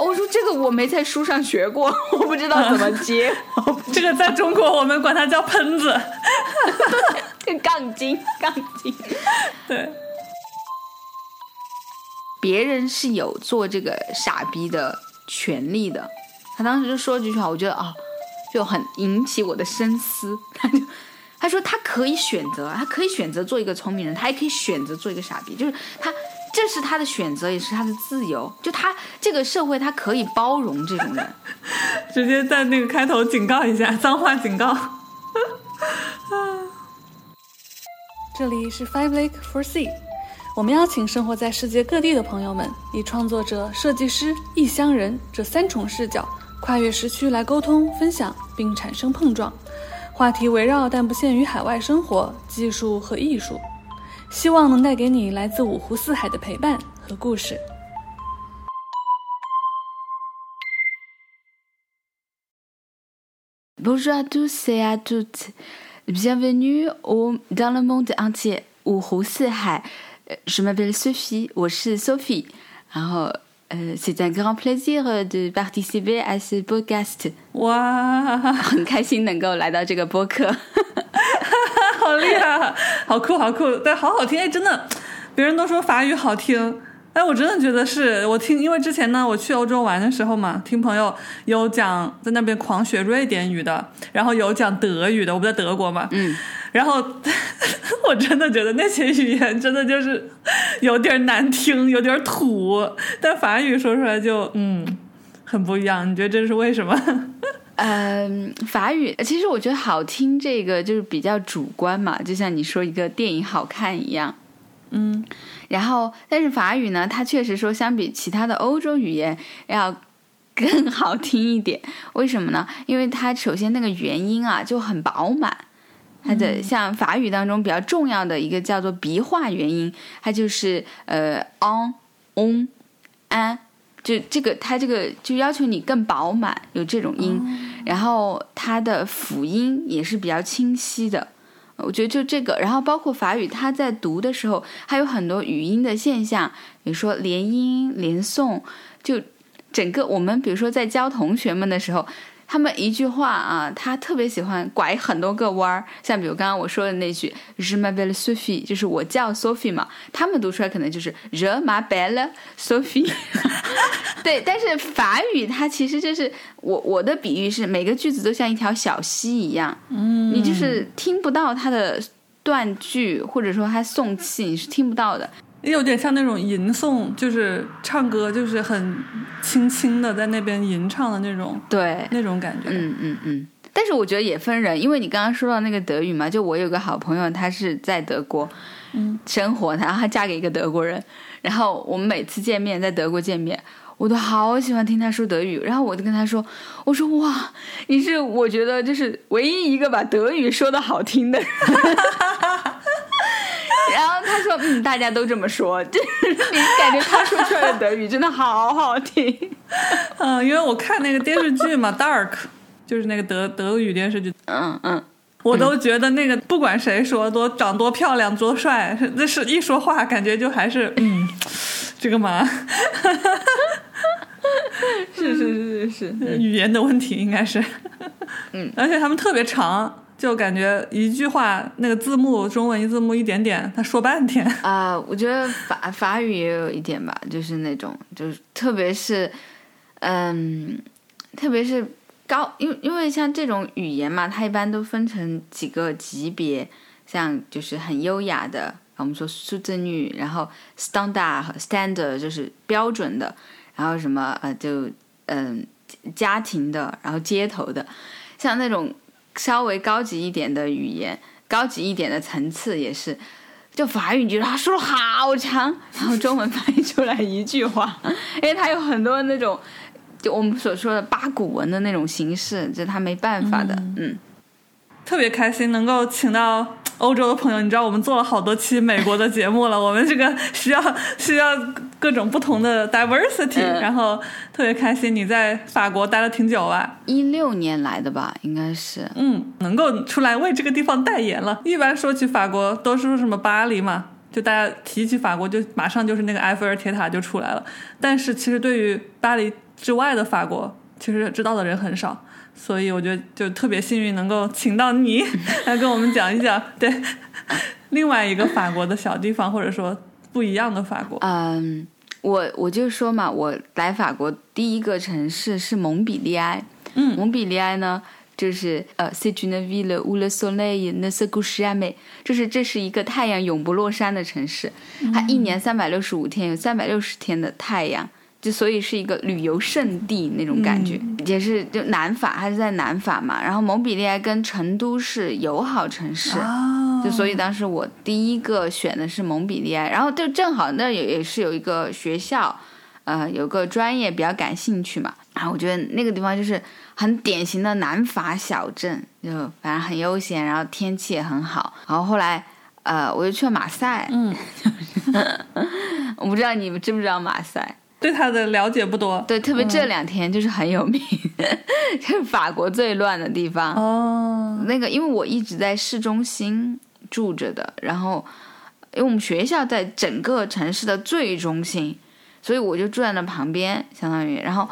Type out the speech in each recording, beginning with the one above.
我说这个我没在书上学过，我不知道怎么接。这个在中国我们管它叫喷子，杠精，杠精。对，别人是有做这个傻逼的权利的。他当时就说这句话，我觉得啊，就很引起我的深思。他就他说他可以选择，他可以选择做一个聪明人，他也可以选择做一个傻逼，就是他。这是他的选择，也是他的自由。就他这个社会，他可以包容这种人。直接在那个开头警告一下，脏话警告。这里是 Five Lake for Sea，我们邀请生活在世界各地的朋友们，以创作者、设计师、异乡人这三重视角，跨越时区来沟通、分享，并产生碰撞。话题围绕但不限于海外生活、技术和艺术。希望能带给你来自五湖四海的陪伴和故事。Bonjour à tous et à toutes, bienvenue au dans le monde entier 五湖四海。Je m'appelle Sophie，我是 Sophie。然后，呃，c'est un grand plaisir de participer à ce podcast。哇，很开心能够来到这个播客。好厉害，好酷，好酷，对，好好听，哎，真的，别人都说法语好听，哎，我真的觉得是我听，因为之前呢，我去欧洲玩的时候嘛，听朋友有讲在那边狂学瑞典语的，然后有讲德语的，我不在德国嘛，嗯，然后 我真的觉得那些语言真的就是 有点难听，有点土，但法语说出来就嗯很不一样，你觉得这是为什么？嗯，法语其实我觉得好听，这个就是比较主观嘛，就像你说一个电影好看一样，嗯，然后但是法语呢，它确实说相比其他的欧洲语言要更好听一点，为什么呢？因为它首先那个元音啊就很饱满，它的像法语当中比较重要的一个叫做鼻化元音，它就是呃 on on an。就这个，它这个就要求你更饱满，有这种音，然后它的辅音也是比较清晰的。我觉得就这个，然后包括法语，它在读的时候还有很多语音的现象，比如说连音、连诵，就整个我们比如说在教同学们的时候。他们一句话啊，他特别喜欢拐很多个弯儿，像比如刚刚我说的那句 “Je m'appelle Sophie”，就是我叫 Sophie 嘛。他们读出来可能就是 “Je m'appelle Sophie”。对，但是法语它其实就是我我的比喻是每个句子都像一条小溪一样，嗯，你就是听不到它的断句，或者说它送气，你是听不到的。也有点像那种吟诵，就是唱歌，就是很轻轻的在那边吟唱的那种，对，那种感觉。嗯嗯嗯。但是我觉得也分人，因为你刚刚说到那个德语嘛，就我有个好朋友，她是在德国，嗯，生活，然后她嫁给一个德国人，然后我们每次见面在德国见面，我都好喜欢听她说德语，然后我就跟她说，我说哇，你是我觉得就是唯一一个把德语说的好听的人。然后他说：“嗯，大家都这么说，就是你感觉他说出来的德语真的好好听。”嗯，因为我看那个电视剧嘛，《Dark》，就是那个德德语电视剧。嗯嗯，我都觉得那个不管谁说多长多漂亮多帅，那是一说话感觉就还是嗯，这个嘛，是是是是是，语言的问题应该是。嗯，而且他们特别长。就感觉一句话那个字幕中文一字幕一点点，他说半天 啊。我觉得法法语也有一点吧，就是那种，就是特别是，嗯，特别是高，因为因为像这种语言嘛，它一般都分成几个级别，像就是很优雅的，我们说数字女，然后 standard 和 standard 就是标准的，然后什么呃就嗯家庭的，然后街头的，像那种。稍微高级一点的语言，高级一点的层次也是，就法语，你觉得他说了好长，然后中文翻译出来一句话，因为他有很多那种，就我们所说的八股文的那种形式，就他没办法的，嗯。特别开心能够请到欧洲的朋友，你知道我们做了好多期美国的节目了，我们这个需要 需要各种不同的 diversity，然后特别开心你在法国待了挺久啊，一六年来的吧，应该是，嗯，能够出来为这个地方代言了。一般说起法国都说什么巴黎嘛，就大家提起法国就马上就是那个埃菲尔铁塔就出来了，但是其实对于巴黎。之外的法国，其实知道的人很少。所以我觉得就特别幸运能够请到你 来跟我们讲一讲，对另外一个法国的小地方，或者说不一样的法国。嗯，我我就说嘛，我来法国第一个城市是蒙彼利埃。嗯蒙彼利埃呢，就是呃，c'est une ville où le soleil ne se couche jamais，就是这是一个太阳永不落山的城市，它一年三百六十五天，有三百六十天的太阳。就所以是一个旅游胜地那种感觉，也是就南法，它是在南法嘛。然后蒙彼利埃跟成都是友好城市，啊就所以当时我第一个选的是蒙彼利埃，然后就正好那也也是有一个学校，呃，有个专业比较感兴趣嘛。然后我觉得那个地方就是很典型的南法小镇，就反正很悠闲，然后天气也很好。然后后来呃，我就去了马赛，嗯，我不知道你们知不知道马赛。对他的了解不多。对，特别这两天就是很有名，就是法国最乱的地方。哦，那个，因为我一直在市中心住着的，然后因为我们学校在整个城市的最中心，所以我就住在那旁边，相当于，然后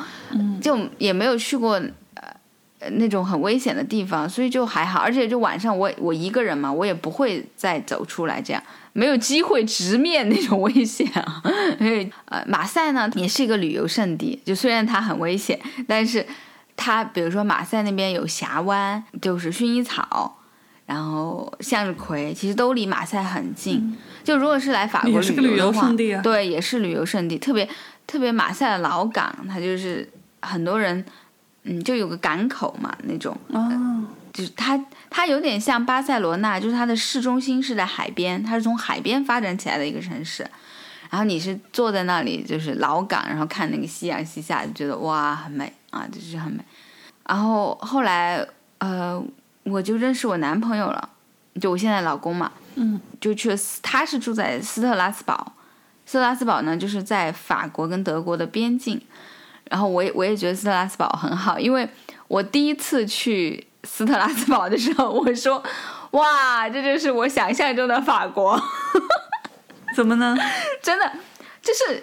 就也没有去过呃那种很危险的地方，所以就还好。而且就晚上我我一个人嘛，我也不会再走出来，这样没有机会直面那种危险啊。因为呃，马赛呢也是一个旅游胜地，就虽然它很危险，但是它比如说马赛那边有峡湾，就是薰衣草。然后向日葵其实都离马赛很近，就如果是来法国也是个旅游游的话，胜地啊。对，也是旅游胜地，特别特别马赛的老港，它就是很多人，嗯，就有个港口嘛那种，哦，就是它它有点像巴塞罗那，就是它的市中心是在海边，它是从海边发展起来的一个城市。然后你是坐在那里，就是老港，然后看那个夕阳西下，就觉得哇很美啊，就是很美。然后后来呃，我就认识我男朋友了，就我现在老公嘛，嗯，就去了斯，他是住在斯特拉斯堡，斯特拉斯堡呢就是在法国跟德国的边境。然后我也我也觉得斯特拉斯堡很好，因为我第一次去斯特拉斯堡的时候，我说哇，这就是我想象中的法国。怎么呢？真的就是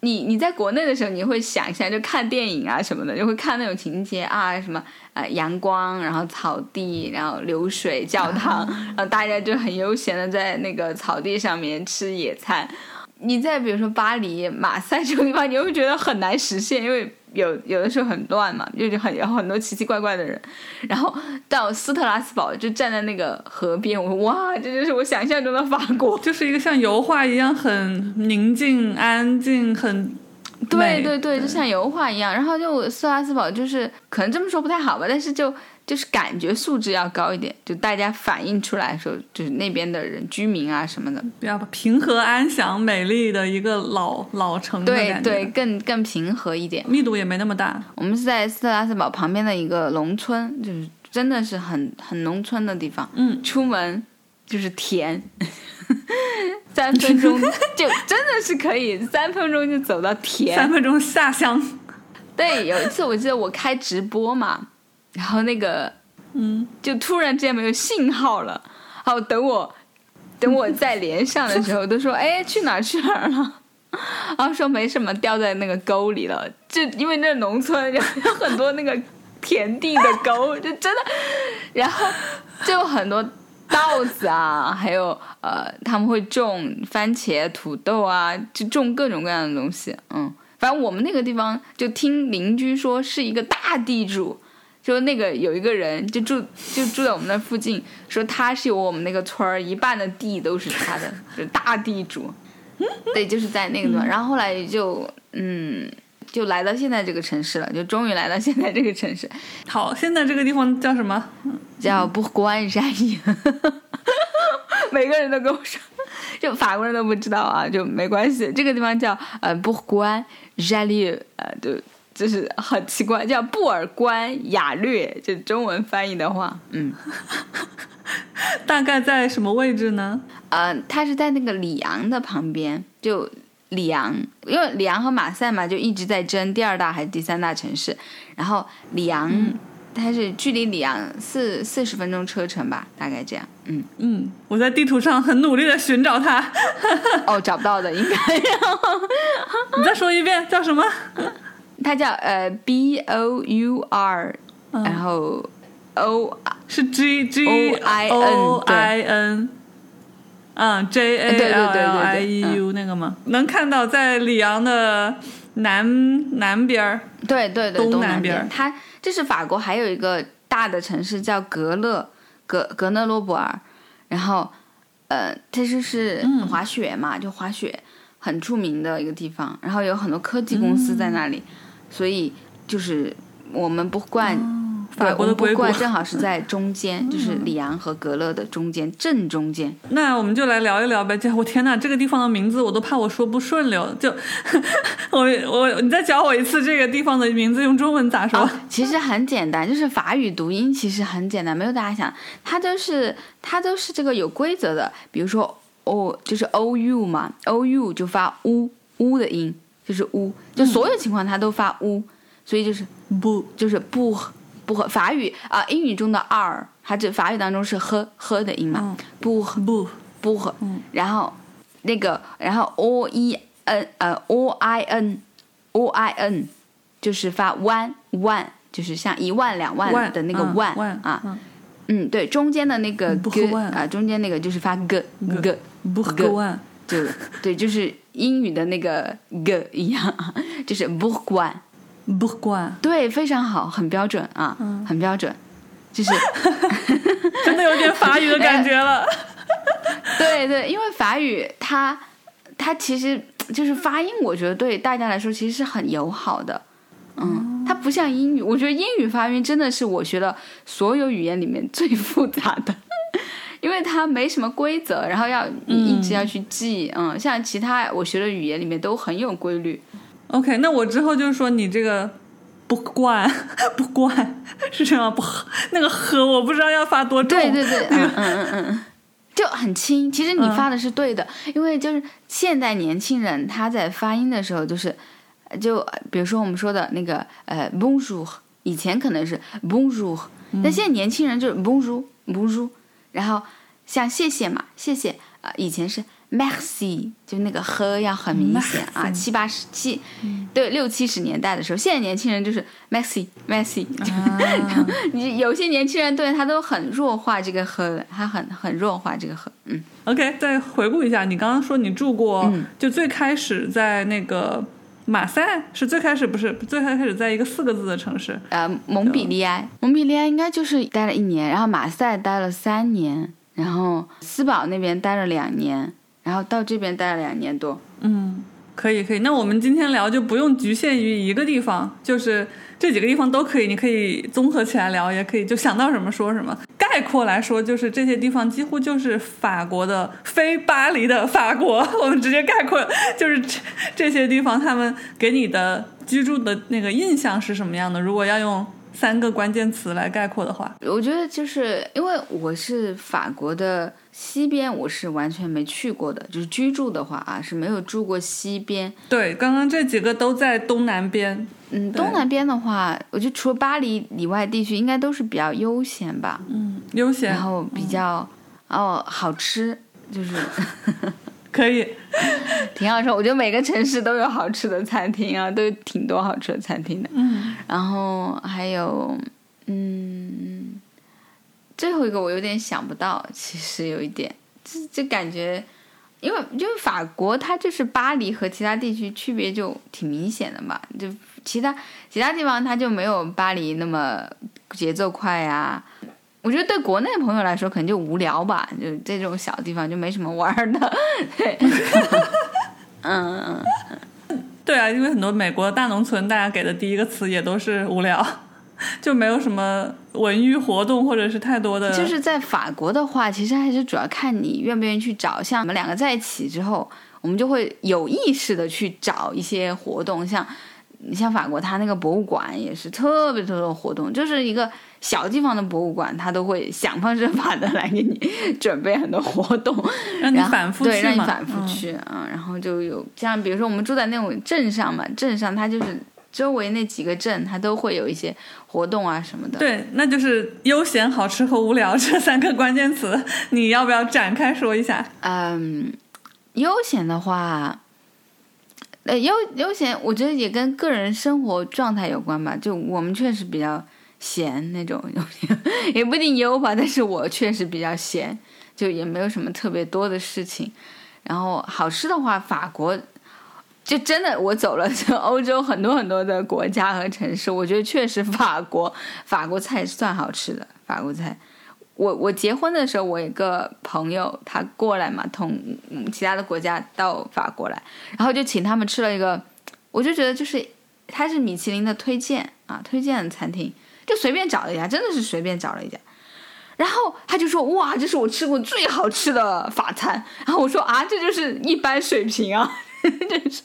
你你在国内的时候，你会想象就看电影啊什么的，就会看那种情节啊，什么呃阳光，然后草地，然后流水教堂，然后大家就很悠闲的在那个草地上面吃野餐。你在比如说巴黎、马赛这种地方，你会觉得很难实现，因为有有的时候很乱嘛，就是很有很多奇奇怪怪的人。然后到斯特拉斯堡，就站在那个河边，我说哇，这就是我想象中的法国。就是一个像油画一样很宁静、安静、很对对对，就像油画一样。然后就斯特拉斯堡，就是可能这么说不太好吧，但是就就是感觉素质要高一点，就大家反映出来说，就是那边的人居民啊什么的，比较平和安详、美丽的一个老老城。对对，，更更平和一点。密度也没那么大。我们是在斯特拉斯堡旁边的一个农村，就是真的是很很农村的地方。嗯，出门就是田，三分钟 就真的是可以，三分钟就走到田。三分钟下乡。对，有一次我记得我开直播嘛，然后那个嗯，就突然之间没有信号了，然后等我等我再连上的时候，都说哎去哪儿去哪儿了，然后说没什么掉在那个沟里了，就因为那农村有有很多那个田地的沟，就真的，然后就很多。稻子啊，还有呃，他们会种番茄、土豆啊，就种各种各样的东西。嗯，反正我们那个地方就听邻居说是一个大地主，说那个有一个人就住就住在我们那附近，说他是有我们那个村儿一半的地都是他的，就是大地主。对，就是在那个地方。然后后来就嗯，就来到现在这个城市了，就终于来到现在这个城市，好，现在这个地方叫什么？叫布关山伊。每个人都跟我说，就法国人都不知道啊，就没关系。这个地方叫呃布关山利，呃，就就是很奇怪，叫布尔关雅略，就中文翻译的话，嗯。大概在什么位置呢？呃，它是在那个里昂的旁边，就里昂，因为里昂和马赛嘛，就一直在争第二大还是第三大城市。然后里昂，它是距离里昂四四十分钟车程吧，大概这样。嗯，嗯，我在地图上很努力的寻找它。哦，找不到的，应该你再说一遍，叫什么？它叫呃 B O U R，、嗯。然后 O 是 G G O I N，嗯，J 对 A 对 L 对 L 对 I 对 E U 那个吗？能看到在里昂的南南边儿。对对对，东东南边。儿。它这是法国还有一个大的城市叫格勒格格勒诺布尔，然后呃，它就是嗯。滑雪嘛，就滑雪很出名的一个地方，然后有很多科技公司在那里，所以就是我们不冠。对，法国的不硅谷冠正好是在中间，就是里昂和格勒的中间，正中间。那我们就来聊一聊呗。这我天呐，这个地方的名字我都怕我说不顺溜。就 我我你再教我一次这个地方的名字用中文咋说？哦，其实很简单，就是法语读音其实很简单，没有大家想，它都是它都是这个有规则的。比如说 o 就是 o u 嘛，o u 就发 u u 的音，就是 u，就所有情况它都发 u，、所以就是不，就是不不和法语啊、英语中的 r，它这法语当中是呵呵的音嘛，嗯不不，不和，然后那个然后 o e n 呃 o i n o i n 就是发 one one，，就是像一万两万万的那个 one 啊，嗯。嗯，对，中间的那个啊，中间那个就是发 g g，不个和万。就对，就是英语的那个 g 一样，就是不关，不管，对，非常好，很标准啊，嗯很标准，就是。真的有点法语的感觉了。对对，因为法语它它其实就是发音，我觉得对大家来说其实是很友好的。嗯，它不像英语，我觉得英语发音真的是我学的所有语言里面最复杂的，因为它没什么规则，然后要你一直要去记。嗯像其他我学的语言里面都很有规律。OK，那我之后就是说你这个不惯 不惯是这样不喝那个和我不知道要发多重。对对对，嗯嗯嗯嗯嗯，就很轻。其实你发的是对的，因为就是现代年轻人他在发音的时候，就是就呃比如说我们说的那个呃 bonjour，以前可能是 bonjour，但现在年轻人就是 bonjour bonjour，然后像谢谢嘛，谢谢啊、呃以前是 merci，就那个呵要很明显啊，七八十七，对六七十年代的时候，现在年轻人就是 merci，啊。你有些年轻人对他都很弱化这个和，他很很弱化这个和，嗯，OK，再回顾一下，你刚刚说你住过，嗯。就最开始在那个马赛，是最开始不是最开始在一个四个字的城市。呃，蒙彼利埃，蒙彼利埃应该就是待了一年，然后马赛待了三年，然后斯堡那边待了两年，然后到这边待了两年多。嗯，可以可以。那我们今天聊就不用局限于一个地方，就是这几个地方都可以，你可以综合起来聊，也可以就想到什么说什么。概括来说，就是这些地方几乎就是法国的非巴黎的法国。我们直接概括，就是这这些地方他们给你的居住的那个印象是什么样的？如果要用三个关键词来概括的话，我觉得就是因为我是法国的西边，我是完全没去过的，就是居住的话啊是没有住过西边。对，刚刚这几个都在东南边。嗯，东南边的话，我觉得除了巴黎以外地区，应该都是比较悠闲吧。嗯，悠闲然后比较、哦好吃，就是 可以。挺好吃。我觉得每个城市都有好吃的餐厅啊，都有挺多好吃的餐厅的。嗯，然后还有嗯，最后一个我有点想不到，其实有一点，就就感觉。因为就是法国，它就是巴黎和其他地区区别就挺明显的嘛，就其他其他地方它就没有巴黎那么节奏快呀、我觉得对国内朋友来说可能就无聊吧，就这种小地方就没什么玩儿的。对，嗯嗯嗯，对啊，因为很多美国大农村，大家给的第一个词也都是无聊，就没有什么文娱活动或者是太多的。就是在法国的话，其实还是主要看你愿不愿意去找。像我们两个在一起之后，我们就会有意识的去找一些活动，像你像法国，它那个博物馆也是特别特别多活动，就是一个小地方的博物馆，它都会想方设法的来给你 准备很多活动，让你反复，去嘛让你反复嗯去啊、然后就有像比如说我们住在那种镇上嘛，镇上它就是周围那几个镇，它都会有一些活动啊什么的。对，那就是悠闲、好吃和无聊这三个关键词，你要不要展开说一下？嗯，悠闲的话，呃，悠悠闲，我觉得也跟个人生活状态有关吧。就我们确实比较闲那种，也不一定悠吧，但是我确实比较闲，就也没有什么特别多的事情。然后好吃的话，法国就真的我走了这欧洲很多很多的国家和城市，我觉得确实法国法国菜算好吃的，法国菜。我我结婚的时候，我一个朋友他过来嘛，从其他的国家到法国来，然后就请他们吃了一个，我就觉得就是他是米其林的推荐啊，推荐的餐厅，就随便找了一家，真的是随便找了一家，然后他就说哇，这是我吃过最好吃的法餐，然后我说啊，这就是一般水平啊，就是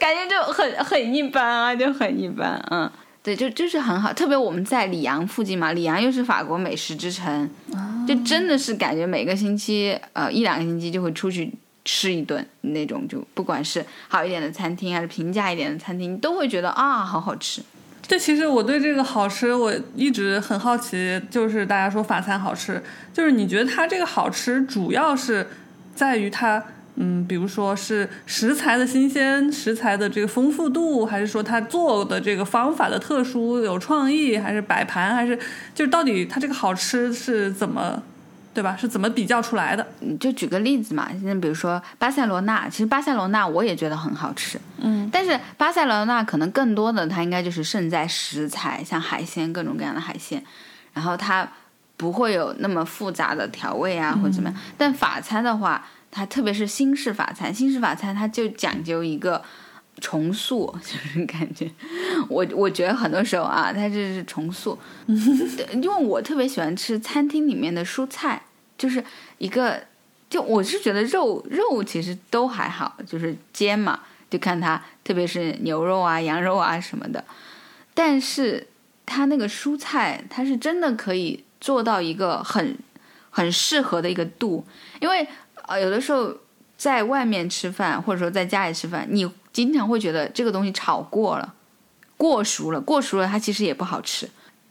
感觉就很很一般啊，就很一般，嗯。对，就就是很好，特别我们在里昂附近嘛，里昂又是法国美食之城，就真的是感觉每个星期呃一两个星期就会出去吃一顿那种，就不管是好一点的餐厅还是平价一点的餐厅，都会觉得啊好好吃。这其实我对这个好吃，我一直很好奇，就是大家说法餐好吃，就是你觉得它这个好吃主要是在于它。嗯，比如说是食材的新鲜，食材的这个丰富度，还是说他做的这个方法的特殊有创意，还是摆盘，还是就是到底它这个好吃是怎么，对吧？是怎么比较出来的？就举个例子嘛，现在比如说巴塞罗那，其实巴塞罗那我也觉得很好吃，嗯，但是巴塞罗那可能更多的它应该就是胜在食材，像海鲜各种各样的海鲜，然后它不会有那么复杂的调味啊或者怎么样。但法餐的话。它特别是新式法餐，新式法餐它就讲究一个重塑，就是感觉我我觉得很多时候啊，它这是重塑，因为我特别喜欢吃餐厅里面的蔬菜，就是一个就我是觉得肉肉其实都还好，就是煎嘛，就看它，特别是牛肉啊、羊肉啊什么的，但是它那个蔬菜，它是真的可以做到一个很很适合的一个度，因为。啊，有的时候在外面吃饭，或者说在家里吃饭，你经常会觉得这个东西炒过了，过熟了，过熟了，它其实也不好吃。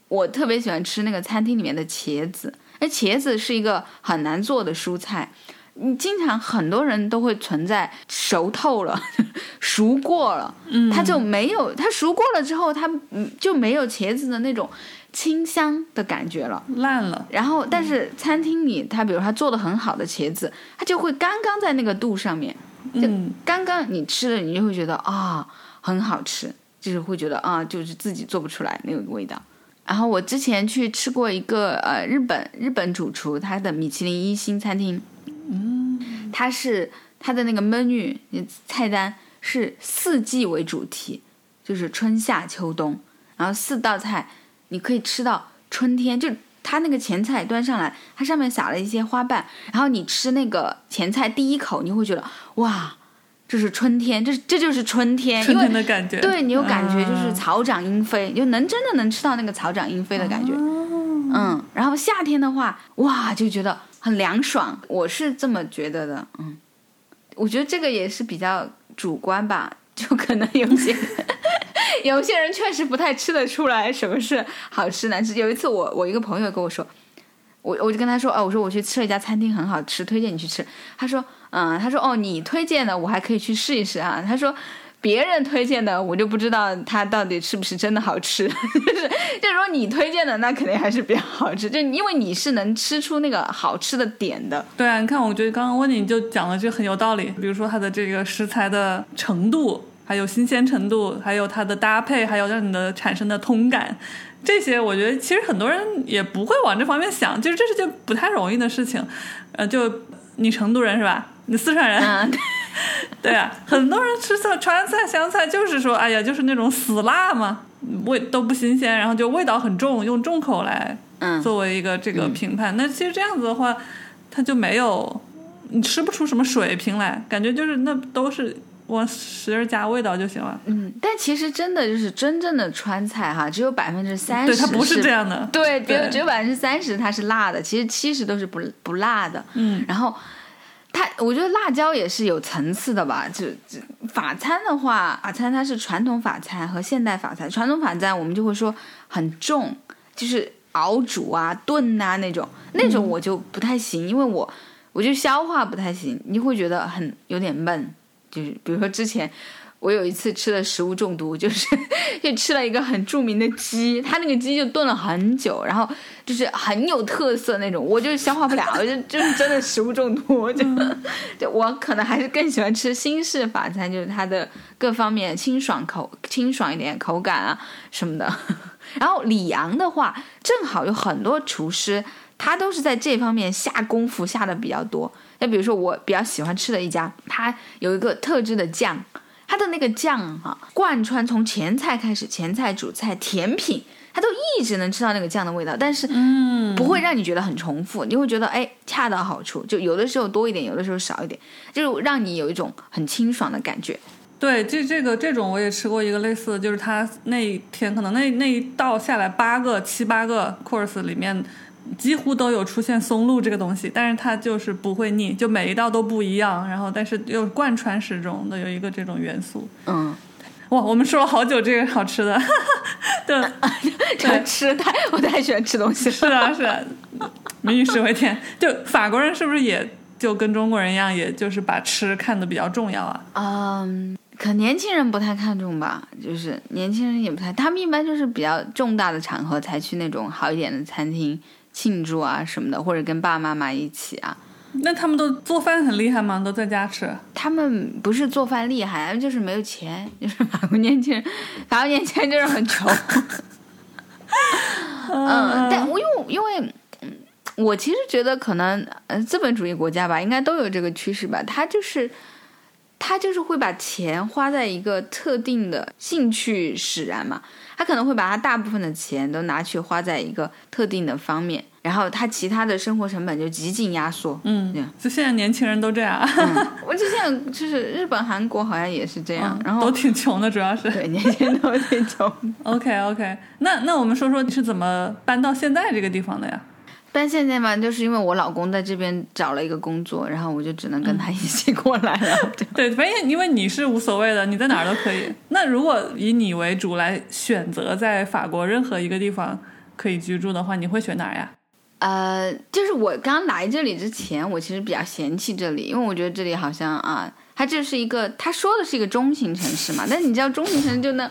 我特别喜欢吃那个餐厅里面的茄子，那茄子是一个很难做的蔬菜，你经常很多人都会存在熟透了，熟过了，嗯，它就没有，它熟过了之后，它嗯就没有茄子的那种。清香的感觉了，烂了。然后，但是餐厅里，他比如他做的很好的茄子，他就会刚刚在那个度上面，就刚刚你吃了，你就会觉得啊，很好吃，就是会觉得啊，就是自己做不出来那个味道。然后我之前去吃过一个呃日本日本主厨他的米其林一星餐厅，嗯，他是他的那个 menu 菜单是四季为主题，就是春夏秋冬，然后四道菜。你可以吃到春天，就它那个前菜端上来，它上面撒了一些花瓣，然后你吃那个前菜第一口，你会觉得哇，这是春天，这这就是春天，春天的感觉。对你有感觉就是草长莺飞，就能真的能吃到那个草长莺飞的感觉。嗯，然后夏天的话，哇，就觉得很凉爽，我是这么觉得的。嗯，我觉得这个也是比较主观吧，就可能有些。有些人确实不太吃得出来什么是好吃难吃。有一次，我我一个朋友跟我说，我我就跟他说，哦，我说我去吃了一家餐厅很好吃，推荐你去吃。他说，嗯，他说，哦，你推荐的我还可以去试一试啊。他说，别人推荐的我就不知道他到底是不是真的好吃。就是就是说你推荐的那肯定还是比较好吃，就因为你是能吃出那个好吃的点的。对啊，你看，我觉得刚刚温你就讲了就很有道理，比如说它的这个食材的程度。还有新鲜程度，还有它的搭配，还有让你的产生的通感，这些我觉得其实很多人也不会往这方面想，就是这是件不太容易的事情。呃，就你成都人是吧？你四川人，对啊，很多人吃川川菜、湘菜就是说，哎呀，就是那种死辣嘛，味都不新鲜，然后就味道很重，用重口来作为一个这个评判。那其实这样子的话，它就没有你吃不出什么水平来，感觉就是那都是。我使劲加味道就行了。嗯，但其实真的就是真正的川菜哈，只有百分之三十，对它不是这样的。对，只有只有百分之三十它是辣的，其实七十都是不不辣的。嗯，然后它，我觉得辣椒也是有层次的吧。就就法餐的话，法餐它是传统法餐和现代法餐。传统法餐我们就会说很重，就是熬煮啊、炖啊那种，那种我就不太行，因为我我就消化不太行，你会觉得很有点闷。就是比如说之前我有一次吃了食物中毒，就是 就吃了一个很著名的鸡，它那个鸡就炖了很久，然后就是很有特色那种，我就消化不了，就就是真的食物中毒。就 就我可能还是更喜欢吃新式法餐，就是它的各方面清爽口清爽一点口感啊什么的。然后里昂的话，正好有很多厨师，他都是在这方面下功夫下的比较多。那比如说我比较喜欢吃的一家，它有一个特制的酱。它的那个酱哈，贯穿从前菜开始，前菜、主菜、甜品，它都一直能吃到那个酱的味道，但是嗯，不会让你觉得很重复，你会觉得哎，恰到好处，就有的时候多一点，有的时候少一点，就让你有一种很清爽的感觉。对，这这个这种我也吃过一个类似的，就是它那一天可能那那一道下来八个七八个 course 里面。几乎都有出现松露这个东西，但是它就是不会腻，就每一道都不一样，然后但是又贯穿始终的有一个这种元素。嗯，哇，我们说了好久这个好吃的，对，对，吃太我太喜欢吃东西了。是啊，是啊，民以食为天。就法国人是不是也就跟中国人一样，也就是把吃看得比较重要啊？嗯，可年轻人不太看重吧，就是年轻人也不太，他们一般就是比较重大的场合才去那种好一点的餐厅。庆祝啊什么的，或者跟爸爸妈妈一起啊。那他们都做饭很厉害吗？都在家吃？他们不是做饭厉害，就是没有钱。就是法国年轻人，法国年轻人就是很穷。嗯，但我因为因为，我其实觉得可能，呃，资本主义国家吧，应该都有这个趋势吧。他就是，他就是会把钱花在一个特定的兴趣使然嘛。他可能会把他大部分的钱都拿去花在一个特定的方面，然后他其他的生活成本就极尽压缩。嗯，就现在年轻人都这样。我就现在就是日本、韩国好像也是这样，然后都挺穷的，主要是对年轻人都挺穷。OK OK，那那我们说说你是怎么搬到现在这个地方的呀？但现在嘛，就是因为我老公在这边找了一个工作，然后我就只能跟他一起过来了。对，反正因为你是无所谓的，你在哪儿都可以。那如果以你为主来选择在法国任何一个地方可以居住的话，你会选哪儿呀？呃，就是我刚来这里之前，我其实比较嫌弃这里，因为我觉得这里好像啊，它这是一个他说的是一个中型城市嘛，但你知道中型城市就那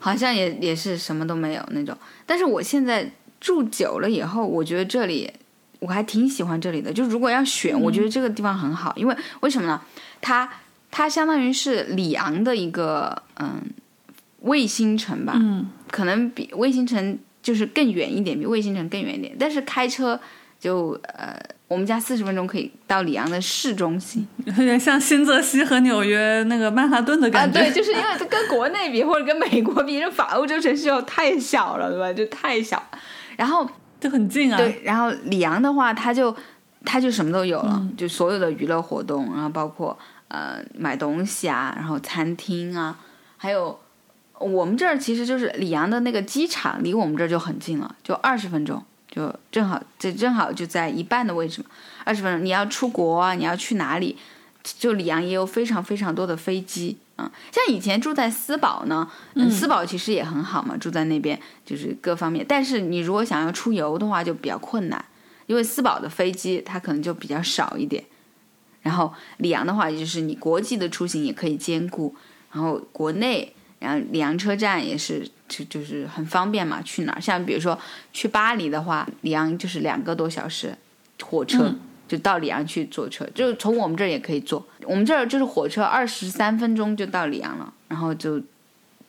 好像也也是什么都没有那种。但是我现在。住久了以后，我觉得这里我还挺喜欢这里的。就如果要选，我觉得这个地方很好，因为为什么呢？它它相当于是里昂的一个嗯卫星城吧，嗯，可能比卫星城就是更远一点，比卫星城更远一点。但是开车就呃，我们家四十分钟可以到里昂的市中心，有点像新泽西和纽约那个曼哈顿的感觉。啊，对，就是因为它跟国内比或者跟美国比，这法欧洲城市又太小了，对吧？就太小。然后就很近啊。对，然后里昂的话，他就他就什么都有了，就所有的娱乐活动，然后包括呃买东西啊，然后餐厅啊，还有我们这儿其实就是里昂的那个机场，离我们这儿就很近了，就二十分钟，就正好这正好就在一半的位置嘛，二十分钟。你要出国啊，你要去哪里，就里昂也有非常非常多的飞机。像以前住在斯堡呢，斯堡其实也很好嘛，住在那边就是各方面。但是你如果想要出游的话，就比较困难，因为斯堡的飞机它可能就比较少一点。然后里昂的话，就是你国际的出行也可以兼顾，然后国内，然后里昂车站也是就就是很方便嘛，去哪儿？像比如说去巴黎的话，里昂就是两个多小时火车。就到里昂去坐车，就从我们这儿也可以坐。我们这儿就是火车二十三分钟就到里昂了，然后就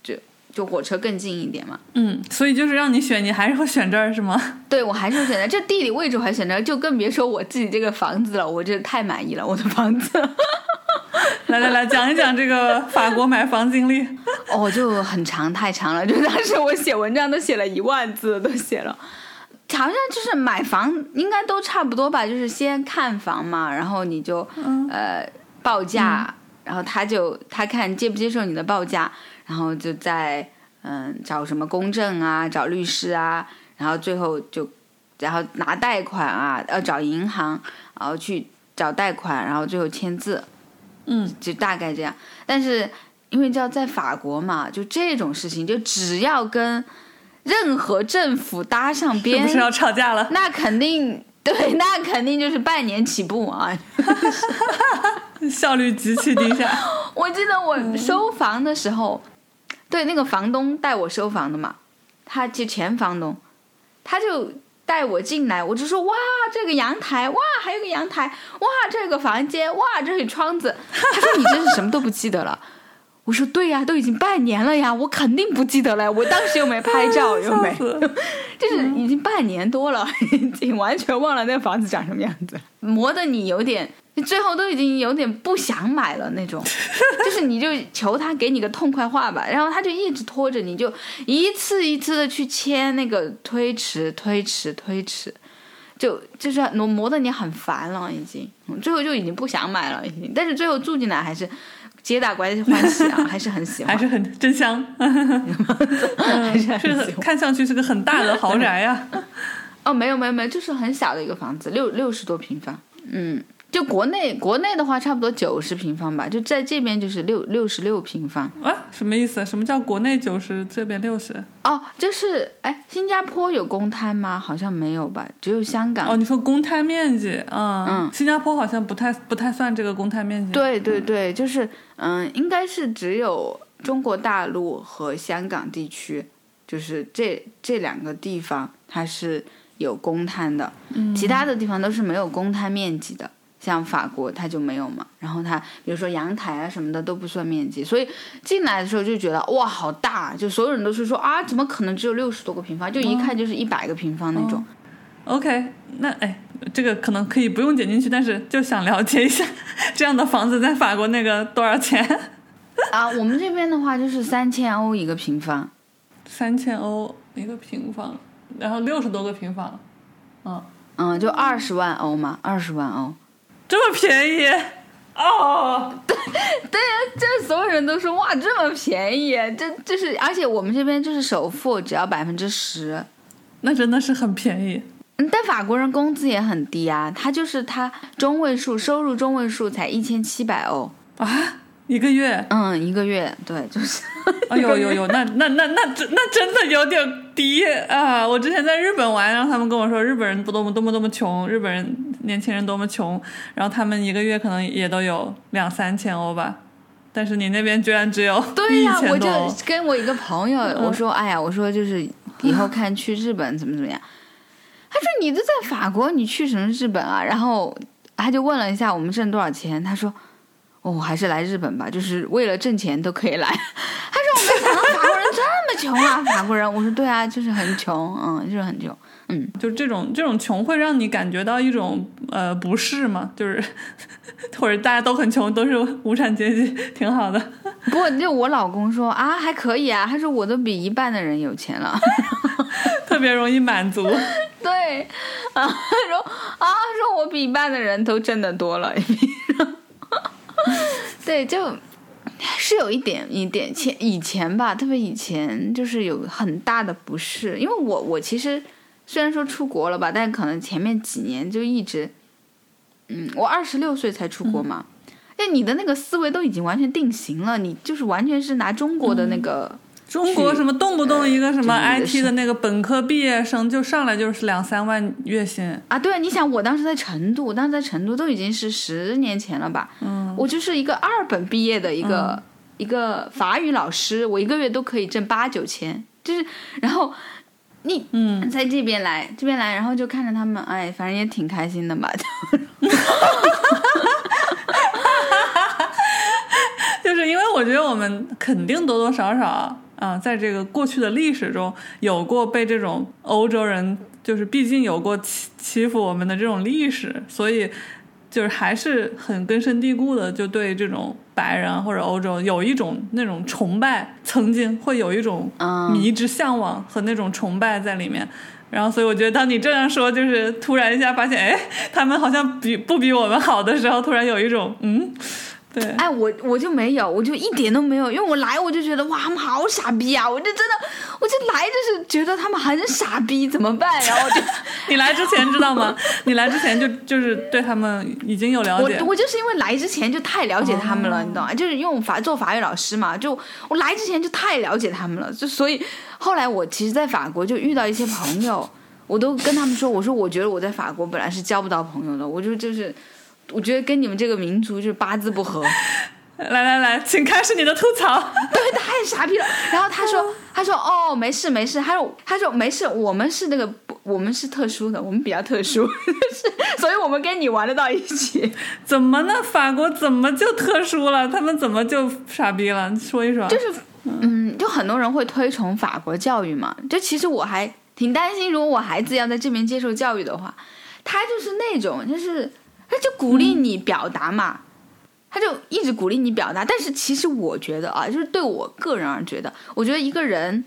就就火车更近一点嘛。嗯，所以就是让你选，你还是会选这儿是吗？对，我还是会选择这地理位置，我还选择，就更别说我自己这个房子了，我这太满意了，我的房子。来来来讲一讲这个法国买房经历。哦，就很长，太长了，就当时我写文章都写了一万字，都写了。好像就是买房应该都差不多吧，就是先看房嘛，然后你就呃报价，然后他就他看接不接受你的报价，然后就在嗯找什么公证啊，找律师啊，然后最后就然后拿贷款啊，要找银行，然后去找贷款，然后最后签字，嗯，就大概这样。但是因为叫在法国嘛，就这种事情，就只要跟任何政府搭上边，是要吵架了？那肯定 对，那肯定就是半年起步啊，效率极其低下。我记得我收房的时候，对那个房东带我收房的嘛，他就前房东，他就带我进来，我就说哇，这个阳台，哇，还有个阳台，哇，这个房间，哇，这里窗子。他说你真是什么都不记得了。我说对呀，都已经半年了呀，我肯定不记得了。我当时又没拍照，又没，就是已经半年多了，已经完全忘了那个房子长什么样子，磨得你有点，最后都已经有点不想买了那种。就是你就求他给你个痛快话吧，然后他就一直拖着你，就一次一次的去签那个推迟、推迟、推迟，就就是磨磨得你很烦了，已经，最后就已经不想买了，已经。但是最后住进来还是。皆大欢喜啊，还是很喜欢，还是很真香，还是很看上去是个很大的豪宅呀。哦，没有没有没有，就是很小的一个房子，六六十多平方，嗯。就国内国内的话，差不多九十平方吧，就在这边就是六六十六平方啊？什么意思？什么叫国内九十，这边六十？哦，就是哎，新加坡有公摊吗？好像没有吧，只有香港。哦，你说公摊面积嗯嗯，新加坡好像不太不太算这个公摊面积。对对对，就是嗯，应该是只有中国大陆和香港地区，就是这这两个地方它是有公摊的，其他的地方都是没有公摊面积的。像法国它就没有嘛，然后它比如说阳台啊什么的都不算面积，所以进来的时候就觉得哇好大，就所有人都是说啊怎么可能只有六十多个平方，就一看就是一百个平方那种。OK，那哎这个可能可以不用剪进去，但是就想了解一下这样的房子在法国那个多少钱 啊？我们这边的话就是三千欧一个平方，三千欧一个平方，然后六十多个平方，嗯嗯就二十万欧嘛，二十万欧。这么便宜？哦，对对呀，这所有人都说哇，这么便宜，这就是，而且我们这边就是首付只要百分之十，那真的是很便宜。嗯，但法国人工资也很低啊，他就是他中位数收入中位数才一千七百欧。啊。一个月，嗯，一个月，对，就是，哎呦 呦呦，那那那那真那真的有点低啊！我之前在日本玩，然后他们跟我说，日本人不多么多么多么穷，日本人年轻人多么穷，然后他们一个月可能也都有两三千欧吧，但是你那边居然只有对呀，我就跟我一个朋友我说，哎呀，我说就是以后看去日本怎么怎么样，他说你都在法国，你去什么日本啊？然后他就问了一下我们挣多少钱，他说。哦，还是来日本吧，就是为了挣钱都可以来。他说：“我没想到这么穷啊，法国人。”我说：“对啊，就是很穷，嗯，就是很穷，嗯，就这种这种穷会让你感觉到一种呃不适嘛，就是 或者大家都很穷，都是无产阶级，挺好的。不过就我老公说啊，还可以啊，他说我都比一半的人有钱了，特别容易满足。对，啊，他说啊，说我比一半的人都挣得多了。”对，就是有一点一点前以前吧，特别以前就是有很大的不适，因为我我其实虽然说出国了吧，但可能前面几年就一直，嗯，我二十六岁才出国嘛，哎，你的那个思维都已经完全定型了，你就是完全是拿中国的那个。中国什么动不动一个什么 IT 的那个本科毕业生就上来就是两三万月薪啊！对啊，你想我当时在成都，当时在成都都已经是十年前了吧？嗯，我就是一个二本毕业的一个一个法语老师，我一个月都可以挣八九千，就是然后你嗯在这边来这边来，然后就看着他们，哎，反正也挺开心的吧？就是因为我觉得我们肯定多多少少。啊，在这个过去的历史中，有过被这种欧洲人，就是毕竟有过欺欺负我们的这种历史，所以就是还是很根深蒂固的，就对这种白人或者欧洲有一种那种崇拜，曾经会有一种迷之向往和那种崇拜在里面。然后，所以我觉得当你这样说，就是突然一下发现，哎，他们好像比不比我们好的时候，突然有一种嗯。对，哎，我我就没有，我就一点都没有，因为我来我就觉得哇，他们好傻逼啊！我就真的，我就来就是觉得他们很傻逼，怎么办？然后就 你来之前知道吗？你来之前就就是对他们已经有了解。我我就是因为来之前就太了解他们了，你懂吗？就是用法做法语老师嘛，就我来之前就太了解他们了，就所以后来我其实，在法国就遇到一些朋友，我都跟他们说，我说我觉得我在法国本来是交不到朋友的，我就就是。我觉得跟你们这个民族就是八字不合，来来来，请开始你的吐槽。对，太傻逼了。然后他说，他说哦，没事没事。他说，他说没事，我们是那个，我们是特殊的，我们比较特殊，是，所以我们跟你玩得到一起。怎么呢？法国怎么就特殊了？他们怎么就傻逼了？说一说。就是，嗯，就很多人会推崇法国教育嘛。就其实我还挺担心，如果我孩子要在这边接受教育的话，他就是那种，就是他就鼓励你表达嘛。他就一直鼓励你表达，但是其实我觉得啊，就是对我个人而觉得，我觉得一个人，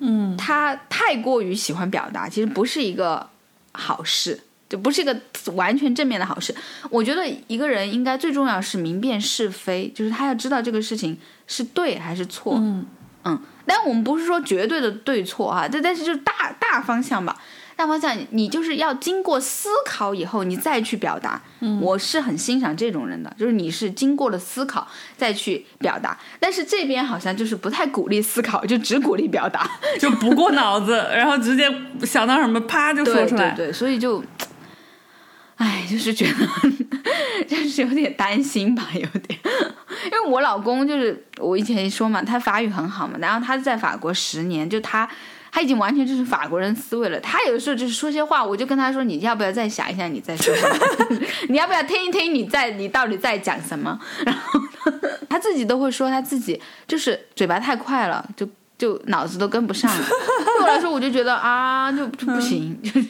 嗯，他太过于喜欢表达，其实不是一个好事，就不是一个完全正面的好事。我觉得一个人应该最重要是明辨是非，就是他要知道这个事情是对还是错。嗯嗯，但我们不是说绝对的对错啊，但但是就是大大方向吧。大方向，你就是要经过思考以后，你再去表达。嗯，我是很欣赏这种人的，就是你是经过了思考再去表达。但是这边好像就是不太鼓励思考，就只鼓励表达，就不过脑子，然后直接想到什么啪就说出来。对对对，所以就，哎，就是觉得 就是有点担心吧，有点。因为我老公就是我以前说嘛，他法语很好嘛，然后他在法国十年，就他。他已经完全就是法国人思维了。他有的时候就是说些话，我就跟他说：“你要不要再想一想你再说什么？你要不要听一听你在你到底在讲什么？”然后他自己都会说他自己就是嘴巴太快了，就就脑子都跟不上。对我来说，我就觉得啊，就就不行，就是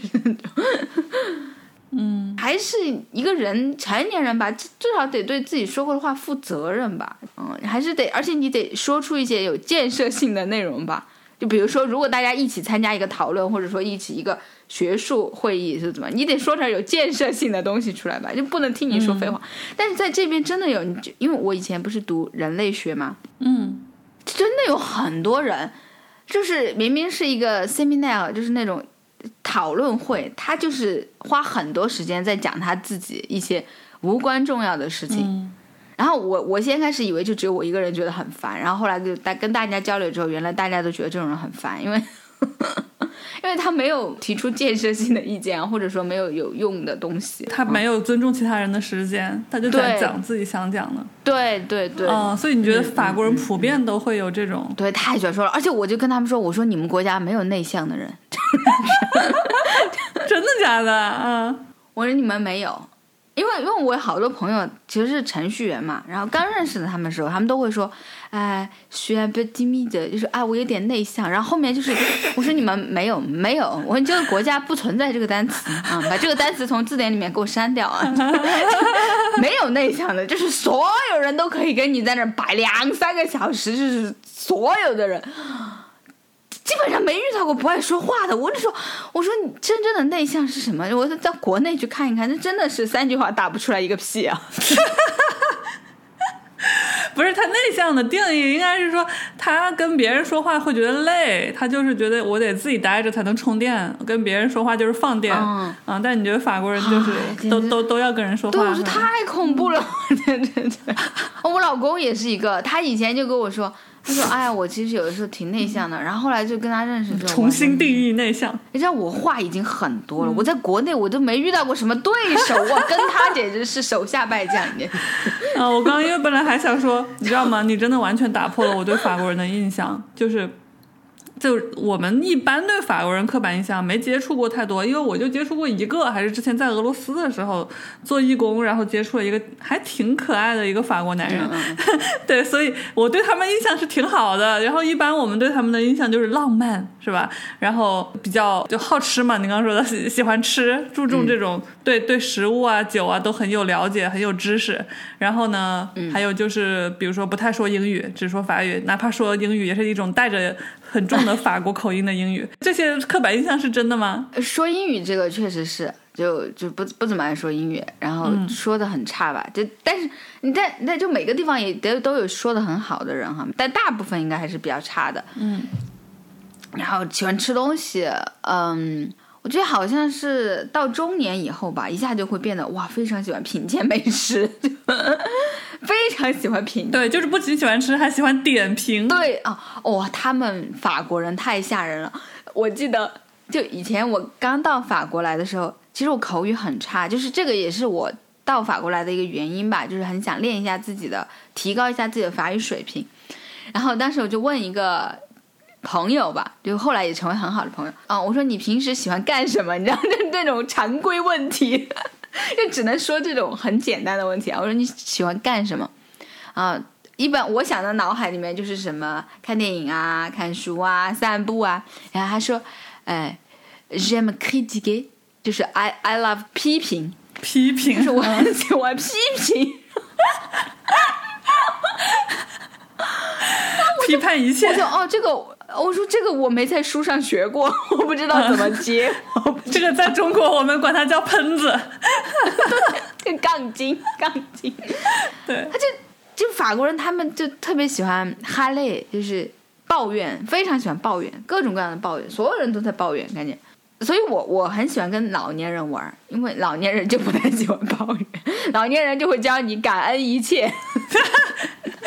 嗯，还是一个人成年人吧，至少得对自己说过的话负责任吧。嗯，还是得，而且你得说出一些有建设性的内容吧。就比如说，如果大家一起参加一个讨论，或者说一起一个学术会议是怎么，你得说点有建设性的东西出来吧，就不能听你说废话。但是在这边真的有，就因为我以前不是读人类学嘛，嗯，真的有很多人，就是明明是一个 seminar，就是那种讨论会，他就是花很多时间在讲他自己一些无关重要的事情。然后我我先开始以为就只有我一个人觉得很烦，然后后来就大跟大家交流之后，原来大家都觉得这种人很烦，因为 因为他没有提出建设性的意见，或者说没有有用的东西，他没有尊重其他人的时间，他就在讲自己想讲的。对对对，嗯，所以你觉得法国人普遍都会有这种？对，太喜欢说了，而且我就跟他们说，我说你们国家没有内向的人，真的假的？嗯，我说你们没有。因为因为我有好多朋友其实是程序员嘛，然后刚认识的他们的时候，他们都会说，哎，需要不机密的，就是啊，我有点内向。然后后面就是我说你们没有没有，我说这个国家不存在这个单词啊，把这个单词从字典里面给我删掉啊，没有内向的，就是所有人都可以跟你在那摆两三个小时，就是所有的人。基本上没遇到过不爱说话的，我就说，我说你真正的内向是什么？我在国内去看一看，那真的是三句话打不出来一个屁啊！不是他内向的定义，应该是说他跟别人说话会觉得累，他就是觉得我得自己待着才能充电，跟别人说话就是放电啊。但你觉得法国人就是都都都要跟人说话？对，太恐怖了！对对对，我老公也是一个，他以前就跟我说。他说：“哎呀，我其实有的时候挺内向的。然后后来就跟他认识之后，重新定义内向。你知道我话已经很多了，我在国内我都没遇到过什么对手，我跟他简直是手下败将。你 啊，我刚刚因为本来还想说，你知道吗？你真的完全打破了我对法国人的印象，就是。”就我们一般对法国人刻板印象没接触过太多，因为我就接触过一个，还是之前在俄罗斯的时候做义工，然后接触了一个还挺可爱的一个法国男人，对，所以我对他们印象是挺好的。然后一般我们对他们的印象就是浪漫，是吧？然后比较就好吃嘛，你刚刚说的喜喜欢吃，注重这种对对食物啊、酒啊都很有了解、很有知识。然后呢，还有就是比如说不太说英语，只说法语，哪怕说英语也是一种带着。很重的法国口音的英语，这些刻板印象是真的吗？说英语这个确实是，就就不不怎么爱说英语，然后说的很差吧。就但是你在那就每个地方也都都有说的很好的人哈，但大部分应该还是比较差的。嗯，然后喜欢吃东西，嗯。我觉得好像是到中年以后吧，一下就会变得哇，非常喜欢品鉴美食，非常喜欢品。对，就是不仅喜欢吃，还喜欢点评。对啊，哇，他们法国人太吓人了。我记得就以前我刚到法国来的时候，其实我口语很差，就是这个也是我到法国来的一个原因吧，就是很想练一下自己的，提高一下自己的法语水平。然后当时我就问一个朋友吧，就后来也成为很好的朋友。啊、我说你平时喜欢干什么？你知道 这这种常规问题，就只能说这种很简单的问题啊。我说你喜欢干什么？啊、一般我想的脑海里面就是什么看电影啊、看书啊、散步啊。然后他说，哎，j'aime critiquer，就是 I I love 批评，批评就是我很喜欢批评。批判一切我，说哦，这个我说这个我没在书上学过，我不知道怎么接。这个在中国我们管它叫喷子。这 杠精，杠精。对，他就就法国人，他们就特别喜欢哈累，就是抱怨，非常喜欢抱怨，各种各样的抱怨，所有人都在抱怨，感觉。所以我我很喜欢跟老年人玩，因为老年人就不太喜欢抱怨，老年人就会教你感恩一切。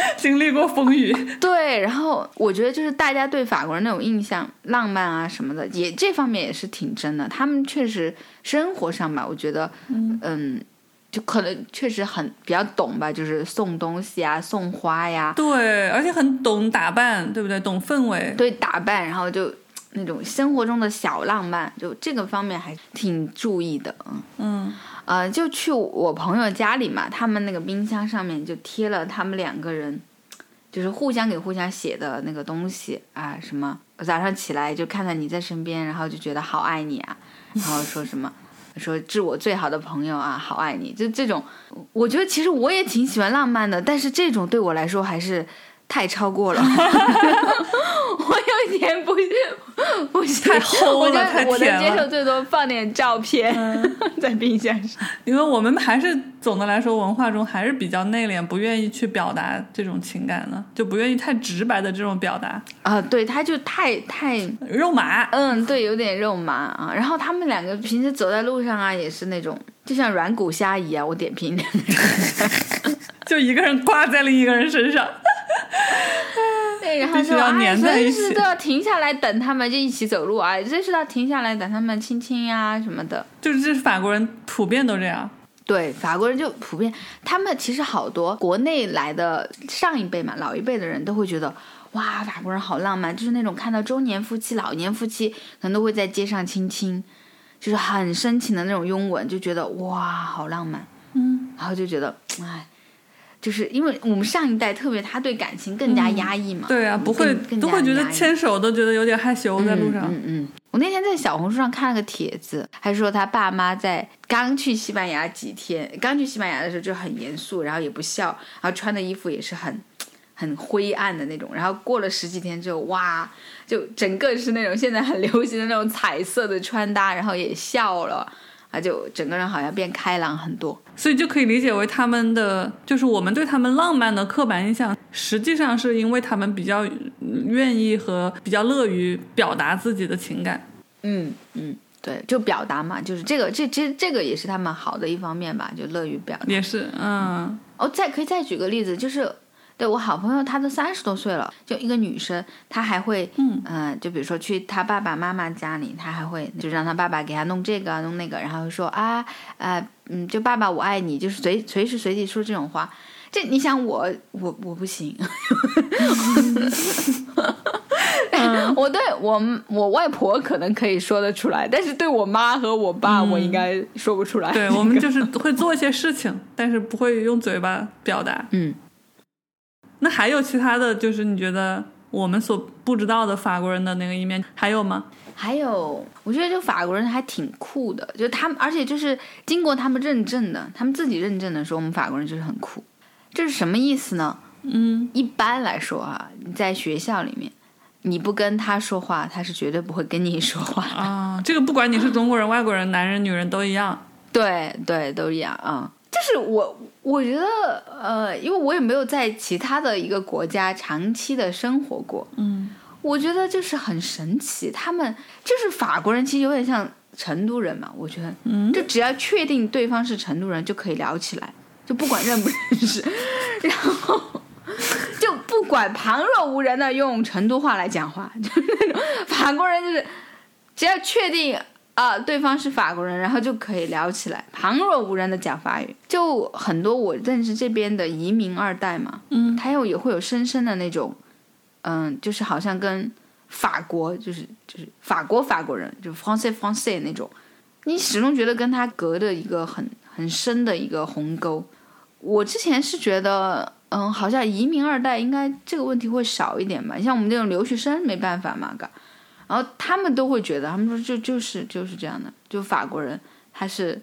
经历过风雨，对，然后我觉得就是大家对法国人那种印象，浪漫啊什么的，也这方面也是挺真的。他们确实生活上吧，我觉得，嗯就可能确实很比较懂吧，就是送东西啊，送花呀，对，而且很懂打扮，对不对？懂氛围，对打扮，然后就那种生活中的小浪漫，就这个方面还挺注意的，嗯。嗯，呃，就去我朋友家里嘛，他们那个冰箱上面就贴了他们两个人，就是互相给互相写的那个东西啊，什么我早上起来就看到你在身边，然后就觉得好爱你啊，然后说什么说致我最好的朋友啊，好爱你，就这种，我觉得其实我也挺喜欢浪漫的，但是这种对我来说还是太超过了，我有点不不行，太齁我我能接受最多放点照片、在冰箱上。因为我们还是总的来说文化中还是比较内敛，不愿意去表达这种情感的，就不愿意太直白的这种表达，啊、对，他就太太，肉麻。嗯，对，有点肉麻啊。然后他们两个平时走在路上啊，也是那种就像软骨虾一样，我点评。就一个人挂在另一个人身上，对，然后就哎，随粘在一起时都要停下来等他们，就一起走路啊，随时都要停下来等他们亲亲呀、什么的。就是这是法国人普遍都这样。对，法国人就普遍，他们其实好多国内来的上一辈嘛，老一辈的人都会觉得，哇，法国人好浪漫，就是那种看到中年夫妻、老年夫妻，可能都会在街上亲亲，就是很深情的那种拥吻，就觉得哇，好浪漫，嗯，然后就觉得，哎，就是因为我们上一代特别，他对感情更加压抑嘛，对啊，不会都会觉得牵手都觉得有点害羞在路上。嗯嗯嗯我那天在小红书上看了个帖子，还说他爸妈在刚去西班牙几天，刚去西班牙的时候就很严肃，然后也不笑，然后穿的衣服也是很很灰暗的那种，然后过了十几天之后，哇，就整个是那种现在很流行的那种彩色的穿搭，然后也笑了。啊，就整个人好像变开朗很多。所以就可以理解为他们的，就是我们对他们浪漫的刻板印象，实际上是因为他们比较愿意和比较乐于表达自己的情感。嗯嗯，对，就表达嘛，就是这个，这其实这个也是他们好的一方面吧，就乐于表达。也是，嗯，哦，再可以再举个例子，就是对我好朋友，她都三十多岁了，就一个女生，她还会，嗯呃就比如说去她爸爸妈妈家里，她还会就让她爸爸给她弄这个弄那个，然后说啊，呃，嗯，就爸爸我爱你，就是随随时随地说这种话。这你想我我我不行，我对我我外婆可能可以说得出来，但是对我妈和我爸，我应该说不出来。对我们就是会做一些事情，但是不会用嘴巴表达。嗯，那还有其他的就是你觉得我们所不知道的法国人的那个一面还有吗？还有，我觉得就法国人还挺酷的，就他们，而且就是经过他们认证的，他们自己认证的说我们法国人就是很酷，这是什么意思呢？嗯，一般来说啊，你在学校里面，你不跟他说话，他是绝对不会跟你说话的。啊，这个不管你是中国人、外国人、男人、女人都一样。对对，都一样啊。就是我，我觉得，呃，因为我也没有在其他的一个国家长期的生活过，嗯，我觉得就是很神奇。他们就是法国人，其实有点像成都人嘛。我觉得，嗯就只要确定对方是成都人，就可以聊起来，就不管认不认识，然后就不管旁若无人的用成都话来讲话，就是那种法国人，就是只要确定啊，对方是法国人，然后就可以聊起来，旁若无人的讲法语。就很多我认识这边的移民二代嘛，嗯，他又也会有深深的那种，嗯，就是好像跟法国就是就是法国法国人，就 français français 那种，你始终觉得跟他隔着一个很很深的一个鸿沟。我之前是觉得，嗯，好像移民二代应该这个问题会少一点吧，像我们这种留学生没办法嘛，嘎。然后他们都会觉得，他们说就就是就是这样的，就法国人他是，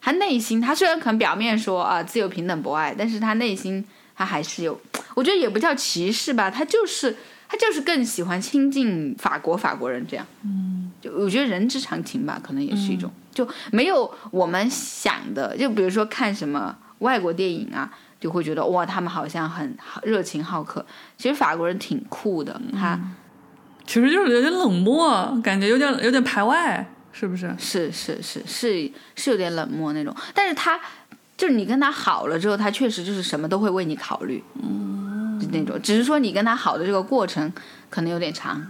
他内心他虽然可能表面说啊自由平等博爱，但是他内心他还是有，我觉得也不叫歧视吧，他就是他就是更喜欢亲近法国法国人这样，嗯，就我觉得人之常情吧，可能也是一种，就没有我们想的，就比如说看什么外国电影啊，就会觉得哇他们好像很热情好客，其实法国人挺酷的，他。其实就是有点冷漠，感觉有点有点排外，是不是？是是是是是有点冷漠那种，但是他就是你跟他好了之后，他确实就是什么都会为你考虑，嗯，那种，只是说你跟他好的这个过程可能有点长，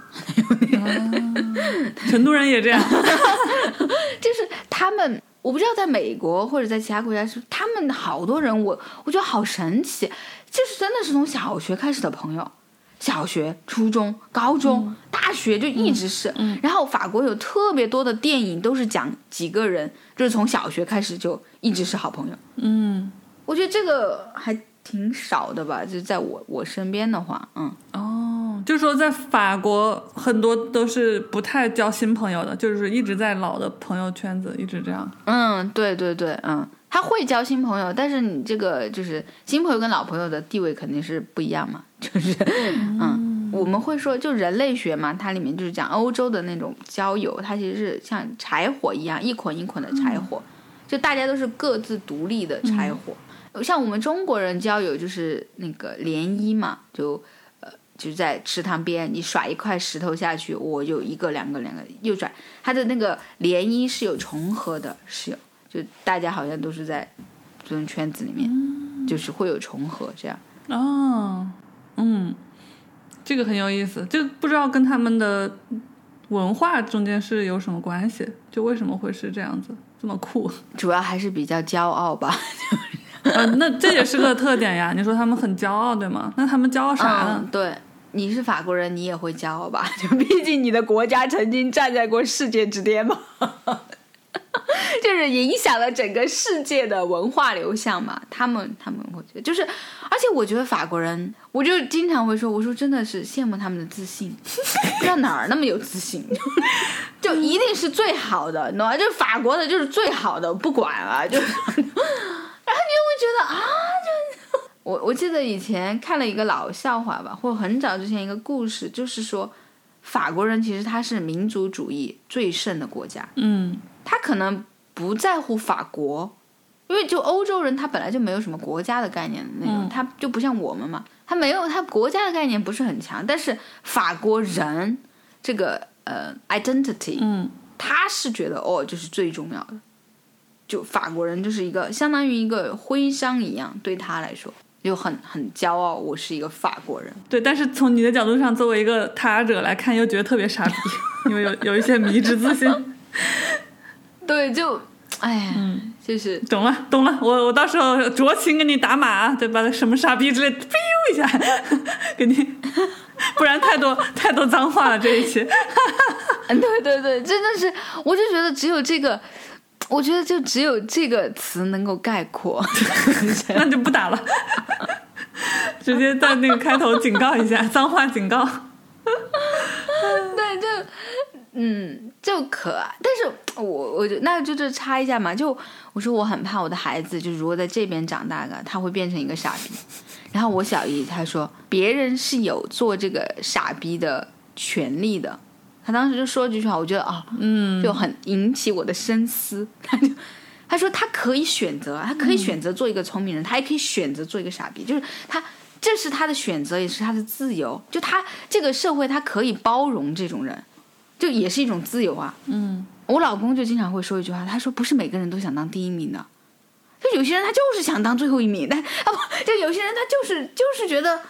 成都人也这样，就是他们，我不知道在美国或者在其他国家是他们好多人，我我觉得好神奇，就是真的是从小学开始的朋友。小学、初中、高中、大学就一直是，然后法国有特别多的电影都是讲几个人，就是从小学开始就一直是好朋友。嗯，我觉得这个还挺少的吧，就在我我身边的话，嗯，哦，就是说在法国很多都是不太交新朋友的，就是一直在老的朋友圈子一直这样。嗯，对对对，嗯，他会交新朋友，但是你这个就是新朋友跟老朋友的地位肯定是不一样嘛。就是，嗯，我们会说，就人类学嘛，它里面就是讲欧洲的那种交友，它其实是像柴火一样，一捆一捆的柴火，就大家都是各自独立的柴火。像我们中国人交友就是那个涟漪嘛，就呃，就是在池塘边，你甩一块石头下去，我就一个、两个、两个又甩，它的那个涟漪是有重合的，是有，就大家好像都是在这种圈子里面，就是会有重合这样。哦。嗯，这个很有意思，就不知道跟他们的文化中间是有什么关系，就为什么会是这样子，这么酷？主要还是比较骄傲吧。啊，那这也是个特点呀。你说他们很骄傲，对吗？那他们骄傲啥呢？对，你是法国人，你也会骄傲吧？就毕竟你的国家曾经站在过世界之巅嘛。就是影响了整个世界的文化流向嘛，他们他们会觉得就是，而且我觉得法国人，我就经常会说，我说真的是羡慕他们的自信，不知道哪儿那么有自信，就一定是最好的，你懂吗？就是法国的就是最好的，不管了，就，然后你就会觉得啊，就我我记得以前看了一个老笑话吧，或很早之前一个故事，就是说法国人其实他是民族主义最盛的国家，嗯。他可能不在乎法国，因为就欧洲人他本来就没有什么国家的概念的那种，他就不像我们嘛，他没有他国家的概念不是很强。但是法国人这个呃 identity，嗯，他是觉得哦，就是最重要的，就法国人就是一个相当于一个徽章一样，对他来说就很很骄傲，我是一个法国人。对，但是从你的角度上，作为一个他者来看，又觉得特别傻逼，因为有有一些迷之自信。对，就，哎呀，就是懂了，懂了。我我到时候酌情给你打码，对吧？什么傻逼之类，biu 一下，给你，不然太多太多脏话了这一期。对对对，真的是，我就觉得只有这个，我觉得就只有这个词能够概括，那就不打了，直接在那个开头警告一下，脏话警告。对，就。嗯，就可爱，但是我我就那就这插一下嘛，就我说我很怕我的孩子，就如果在这边长大了，他会变成一个傻逼。然后我小姨她说，别人是有做这个傻逼的权利的。她当时就说这句话，我觉得啊，嗯，就很引起我的深思。她就她说他可以选择，他可以选择做一个聪明人，他也可以选择做一个傻逼，就是他这是他的选择，也是他的自由。就他这个社会，他可以包容这种人。就也是一种自由啊，嗯，我老公就经常会说一句话，他说不是每个人都想当第一名的，就有些人他就是想当最后一名，但啊不，就有些人他就是就是觉得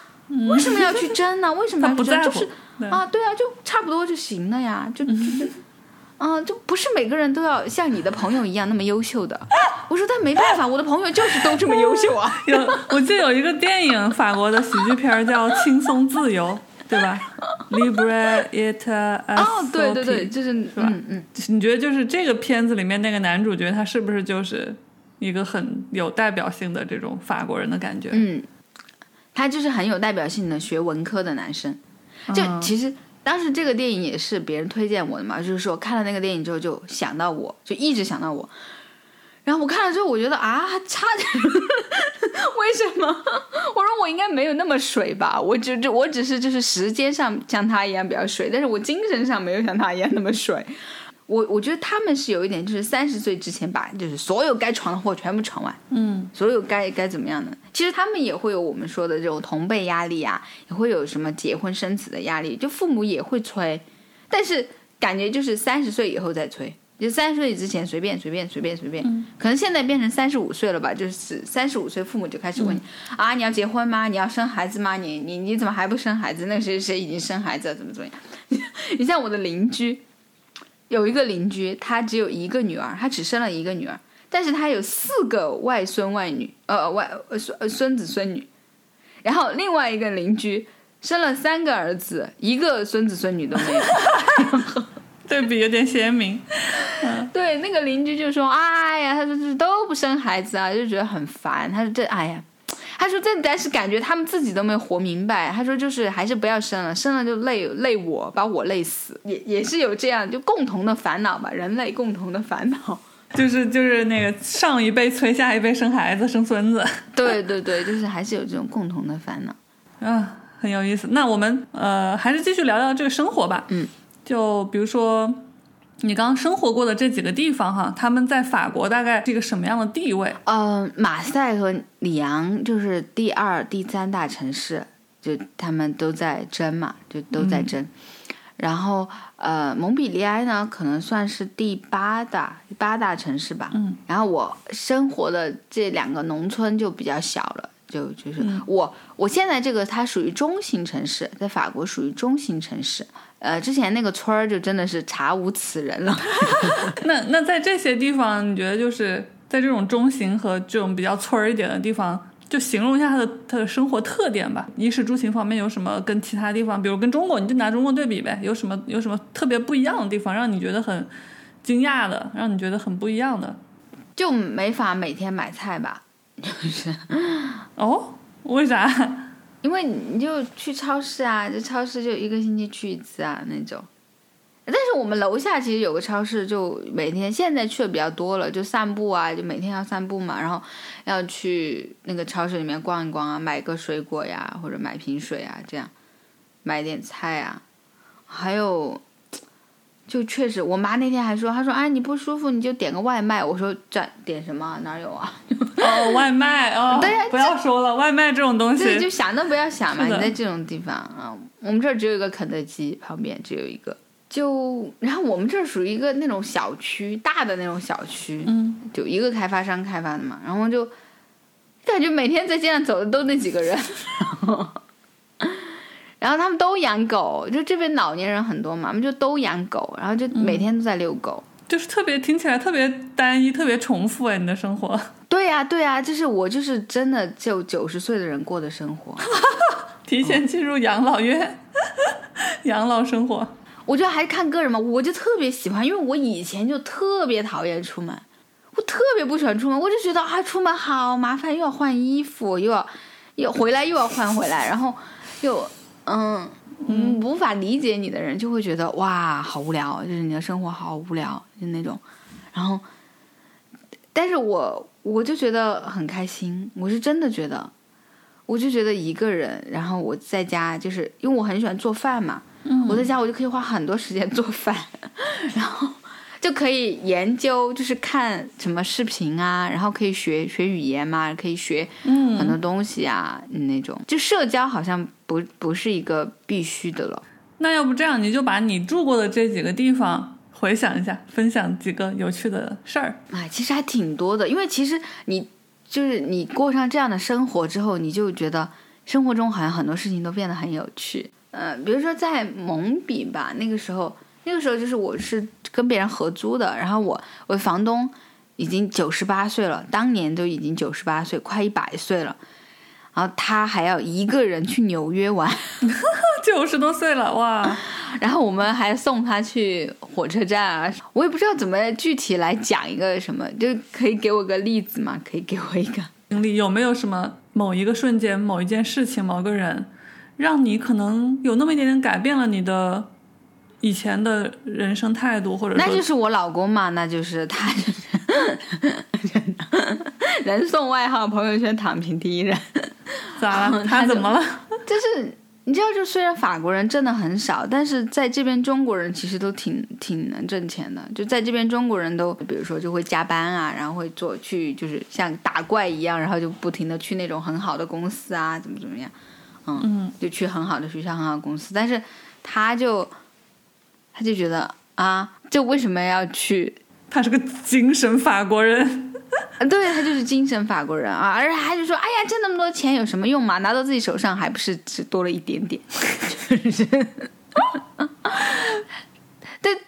为什么要去争呢？为什么要去 争？就是啊，对啊，就差不多就行了呀，就就是嗯，就不是每个人都要像你的朋友一样那么优秀的。我说，但没办法，我的朋友就是都这么优秀啊。有，我记得有一个电影，法国的喜剧片叫《轻松自由》，对吧？Libra it a 哦，对对对，就是嗯嗯，你觉得就是这个片子里面那个男主角，他是不是就是一个很有代表性的这种法国人的感觉？嗯，他就是很有代表性的学文科的男生。就其实当时这个电影也是别人推荐我的嘛，就是说看了那个电影之后就想到我，就一直想到我。然后我看了之后，我觉得啊，差点，为什么？应该没有那么水吧？我只就我只是就是时间上像他一样比较水，但是我精神上没有像他一样那么水。我我觉得他们是有一点，就是三十岁之前把就是所有该闯的祸全部闯完，嗯，所有该该怎么样的，其实他们也会有我们说的这种同辈压力啊，也会有什么结婚生子的压力，就父母也会催，但是感觉就是三十岁以后再催，就三十岁之前随便随便随便随便，可能现在变成三十五岁了吧，就是三十五岁父母就开始问你啊，你要结婚吗？你要生孩子吗？你你你怎么还不生孩子？那个谁谁已经生孩子了，怎么怎么样？你像我的邻居。有一个邻居，他只有一个女儿，他只生了一个女儿，但是他有四个外孙外女，呃外孙孙子孙女。然后另外一个邻居生了三个儿子，一个孙子孙女都没有。对比有点鲜明。对，那个邻居就说：“哎呀，他说这都不生孩子啊，就觉得很烦。”他说：“这哎呀。”他说：“这但是感觉他们自己都没活明白。”他说：“就是还是不要生了，生了就累累我，把我累死。也也是有这样就共同的烦恼吧，人类共同的烦恼，就是就是那个上一辈催下一辈生孩子生孙子。对对对，就是还是有这种共同的烦恼啊，很有意思。那我们呃还是继续聊聊这个生活吧。嗯，就比如说。你刚刚生活过的这几个地方，哈，他们在法国大概是一个什么样的地位？嗯，马赛和里昂就是第二、第三大城市，就他们都在争嘛，就都在争。然后，呃，蒙彼利埃呢，可能算是第八大八大城市吧。嗯。然后我生活的这两个农村就比较小了，就就是我我现在这个它属于中型城市，在法国属于中型城市。呃，之前那个村儿就真的是查无此人了。那那在这些地方，你觉得就是在这种中型和这种比较村儿一点的地方，就形容一下它的它的生活特点吧。衣食住行方面有什么跟其他地方，比如跟中国，你就拿中国对比呗，有什么有什么特别不一样的地方，让你觉得很惊讶的，让你觉得很不一样的？就没法每天买菜吧？就是哦，为啥？因为你就去超市啊，这超市就一个星期去一次啊那种。但是我们楼下其实有个超市，就每天现在去的比较多了，就散步啊，就每天要散步嘛，然后要去那个超市里面逛一逛啊，买个水果呀，或者买瓶水啊，这样买点菜啊，还有。就确实，我妈那天还说，她说：“哎，你不舒服你就点个外卖。”我说：“这点什么？哪有啊？” 哦，外卖哦，对呀，不要说了，外卖这种东西，就想都不要想嘛。你在这种地方啊，我们这儿只有一个肯德基，旁边只有一个。就然后我们这儿属于一个那种小区，大的那种小区，嗯，就一个开发商开发的嘛。然后就感觉每天在街上走的都那几个人。然后他们都养狗，就这边老年人很多嘛，他们就都养狗，然后就每天都在遛狗，就是特别听起来特别单一，特别重复哎，你的生活。对呀，对呀，就是我就是真的就九十岁的人过的生活，提前进入养老院，养老生活。我觉得还是看个人嘛，我就特别喜欢，因为我以前就特别讨厌出门，我特别不喜欢出门，我就觉得啊，出门好麻烦，又要换衣服，又要又回来又要换回来，然后又。嗯嗯，无法理解你的人就会觉得哇，好无聊，就是你的生活好无聊，就那种。然后，但是我我就觉得很开心，我是真的觉得，我就觉得一个人，然后我在家，就是因为我很喜欢做饭嘛，我在家我就可以花很多时间做饭，然后。就可以研究，就是看什么视频啊，然后可以学学语言嘛，可以学很多东西啊，那种。就社交好像不不是一个必须的了。那要不这样，你就把你住过的这几个地方回想一下，分享几个有趣的事儿。哎，其实还挺多的，因为其实你就是你过上这样的生活之后，你就觉得生活中好像很多事情都变得很有趣。嗯，比如说在蒙彼吧，那个时候。那个时候就是我是跟别人合租的，然后我我房东已经九十八岁了，当年都已经九十八岁，快一百岁了，然后他还要一个人去纽约玩，九十多岁了哇！然后我们还送他去火车站啊，我也不知道怎么具体来讲一个什么，就可以给我个例子嘛？可以给我一个。经历有没有什么某一个瞬间、某一件事情、某个人，让你可能有那么一点点改变了你的以前的人生态度，或者那就是我老公嘛，那就是他就是人送外号“朋友圈躺平第一人 ”，咋了？他怎么了？就是你知道，就虽然法国人挣的很少，但是在这边中国人其实都挺挺能挣钱的。就在这边中国人都，比如说就会加班啊，然后会做去就是像打怪一样，然后就不停的去那种很好的公司啊，怎么怎么样，嗯，嗯，就去很好的学校、很好的公司。但是他就他就觉得啊，就为什么要去？他是个精神法国人。呃 对他就是精神法国人啊，而且他就说：“哎呀，挣那么多钱有什么用嘛？拿到自己手上还不是只多了一点点。”就是，对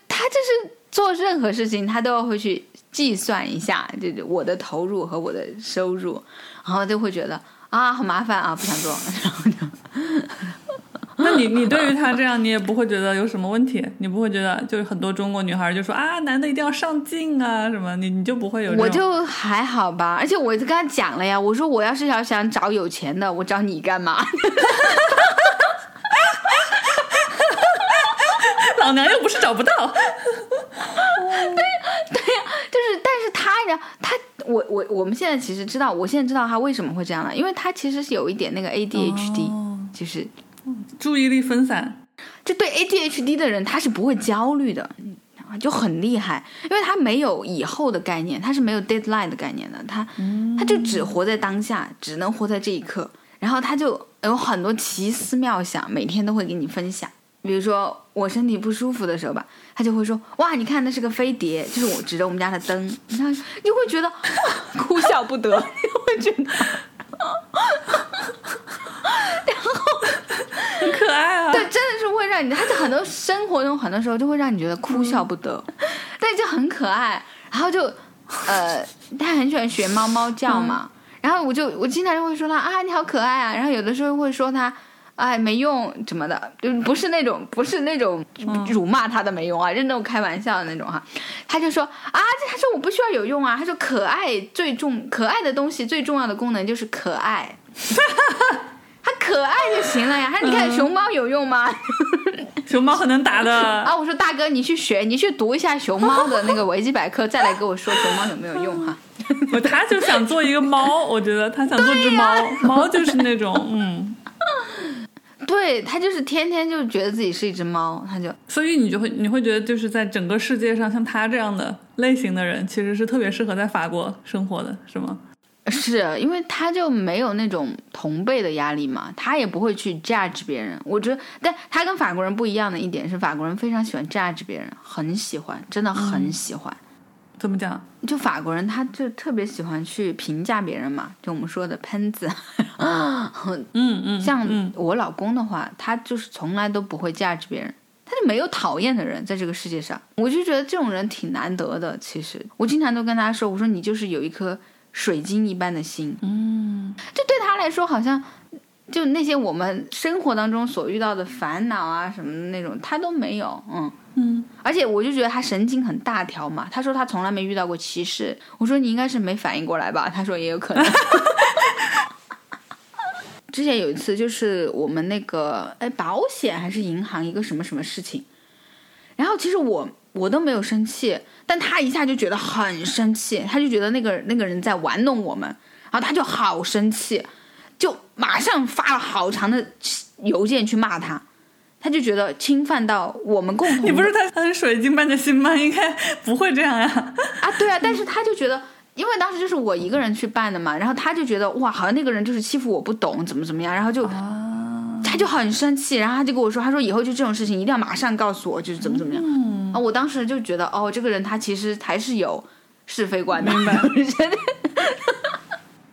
他就是做任何事情，他都要会去计算一下，就是我的投入和我的收入，然后就会觉得啊，好麻烦啊，不想做，然后就那你你对于他这样，你也不会觉得有什么问题？你不会觉得就是很多中国女孩就说啊，男的一定要上进啊什么？你你就不会有？我就还好吧，而且我就跟他讲了呀，我说我要是要想找有钱的，我找你干嘛？老娘又不是找不到。对对呀就是，但是他呀，他我我我们现在其实知道，我现在知道他为什么会这样了，因为他其实是有一点那个 ADHD，、哦就是注意力分散，就对 ADHD 的人他是不会焦虑的，就很厉害，因为他没有以后的概念，他是没有 deadline 的概念的，他他就只活在当下，只能活在这一刻，然后他就有很多奇思妙想，每天都会给你分享。比如说我身体不舒服的时候吧，他就会说：“哇，你看那是个飞碟，就是我指着我们家的灯。”你看，你会觉得哇 哭笑不得，你会觉得很可爱啊。对，真的是会让你，他在很多生活中很多时候就会让你觉得哭笑不得，但就很可爱。然后就呃，他很喜欢学猫猫叫嘛，然后我就我经常就会说他啊你好可爱啊，然后有的时候会说他。哎，没用什么的，就不是那种，不是那种辱骂他的没用啊，就是那种开玩笑的那种哈。他就说啊，这他说我不需要有用啊，他说可爱最重，可爱的东西最重要的功能就是可爱，他可爱就行了呀。他说你看熊猫有用吗？熊猫很能打的，啊，我说大哥，你去学，你去读一下熊猫的那个维基百科，再来跟我说熊猫有没有用哈。我他就想做一个猫，我觉得他想做只猫，猫就是那种嗯，对他就是天天就觉得自己是一只猫，他就所以你就会你会觉得就是在整个世界上像他这样的类型的人，其实是特别适合在法国生活的，是吗？是因为他就没有那种同辈的压力嘛，他也不会去 judge 别人。我觉得，但他跟法国人不一样的一点是，法国人非常喜欢 judge 别人，很喜欢，真的很喜欢。怎么讲？就法国人，他就特别喜欢去评价别人嘛，就我们说的喷子。嗯嗯，像嗯我老公的话，他就是从来都不会 judge 别人，他就没有讨厌的人在这个世界上。我就觉得这种人挺难得的。其实我经常都跟他说，我说你就是有一颗水晶一般的心，嗯，这对他来说好像。就那些我们生活当中所遇到的烦恼啊什么的那种，他都没有，嗯嗯，而且我就觉得他神经很大条嘛。他说他从来没遇到过歧视，我说你应该是没反应过来吧？他说也有可能。之前有一次就是我们那个哎保险还是银行一个什么什么事情，然后其实我我都没有生气，但他一下就觉得很生气，他就觉得那个那个人在玩弄我们，然后他就好生气，就马上发了好长的邮件去骂他，他就觉得侵犯到我们共同。你不是他很水晶般的心吗？应该不会这样呀。啊？对啊，但是他就觉得，因为当时就是我一个人去办的嘛，然后他就觉得哇，好像那个人就是欺负我不懂，怎么怎么样，然后就。他就很生气，然后他就跟我说：“他说以后就这种事情一定要马上告诉我，就是怎么怎么样。啊，我当时就觉得，哦，这个人他其实还是有是非观的。明白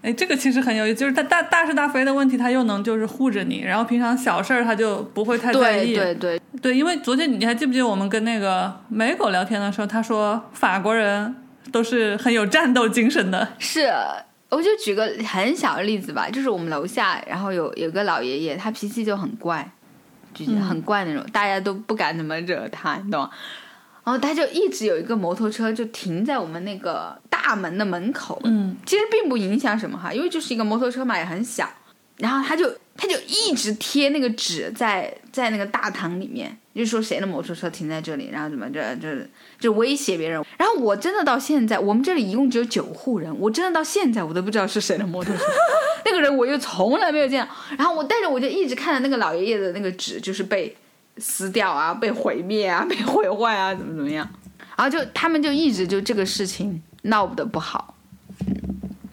哎，这个其实很有意思，就是他大大是大非的问题，他又能就是护着你，然后平常小事儿他就不会太在意。对对对，对，因为昨天你还记不记得我们跟那个美狗聊天的时候，他说法国人都是很有战斗精神的。是，我就举个很小的例子吧，就是我们楼下，然后有有个老爷爷，他脾气就很怪，就是很怪那种，大家都不敢怎么惹他，你懂吗？然后他就一直有一个摩托车就停在我们那个大门的门口，嗯，其实并不影响什么哈，因为就是一个摩托车嘛，也很小。然后他就他就一直贴那个纸在在那个大堂里面，就说谁的摩托车停在这里，然后怎么着就就威胁别人。然后我真的到现在，我们这里一共只有九户人，我真的到现在我都不知道是谁的摩托车，那个人我又从来没有见。然后我但是我就一直看着那个老爷爷的那个纸，就是被撕掉啊，被毁灭啊，被毁坏啊，怎么怎么样。然后就他们就一直就这个事情闹得不好。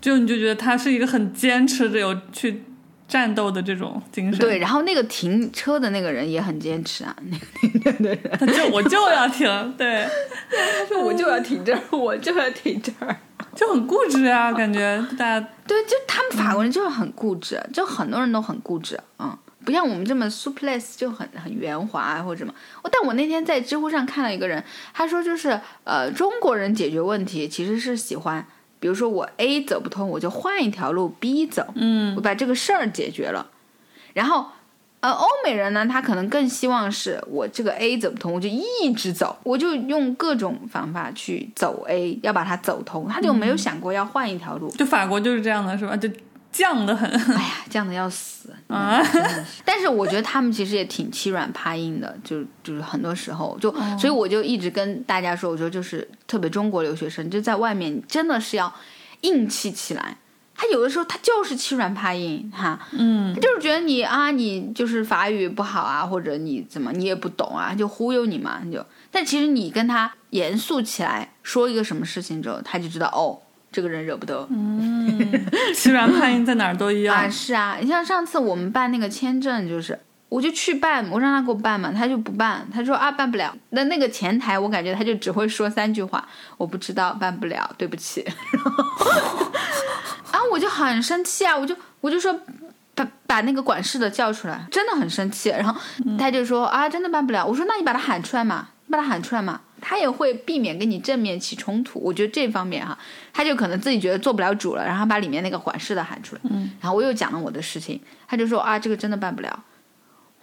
就你就觉得他是一个很坚持着有去。战斗的这种精神，对，然后那个停车的那个人也很坚持啊，那个停车的人，他就我就要停，对，他说我就要停这儿，我就要停这儿，就很固执啊，感觉大家。对，就他们法国人就是很固执，就很多人都很固执，嗯，不像我们这么 suples 就很很圆滑或者什么。但我那天在知乎上看到一个人，他说就是呃，中国人解决问题其实是喜欢。比如说我 A 走不通，我就换一条路 B 走，嗯，我把这个事儿解决了。然后，呃，欧美人呢，他可能更希望是我这个 A 走不通，我就一直走，我就用各种方法去走 A，要把它走通，他就没有想过要换一条路。就法国就是这样的，是吧？就。犟的很，哎呀，犟的要死啊！但是我觉得他们其实也挺欺软怕硬的，就就是很多时候就，所以我就一直跟大家说，我说就是特别中国留学生就在外面真的是要硬气起来。他有的时候他就是欺软怕硬哈，嗯，他就是觉得你啊，你就是法语不好啊，或者你怎么你也不懂啊，就忽悠你嘛，就。但其实你跟他严肃起来说一个什么事情之后，他就知道哦。这个人惹不得，嗯，欺软怕硬在哪儿都一样啊。是啊，你像上次我们办那个签证，就是我就去办，我让他给我办嘛，他就不办，他说啊办不了。那那个前台，我感觉他就只会说三句话，我不知道，办不了，对不起。啊，我就很生气啊，我就我就说把把那个管事的叫出来，真的很生气。然后他就说啊，真的办不了。我说那你把他喊出来嘛，你把他喊出来嘛。他也会避免跟你正面起冲突，我觉得这方面哈，他就可能自己觉得做不了主了，然后把里面那个缓释的喊出来，嗯，然后我又讲了我的事情，他就说啊，这个真的办不了。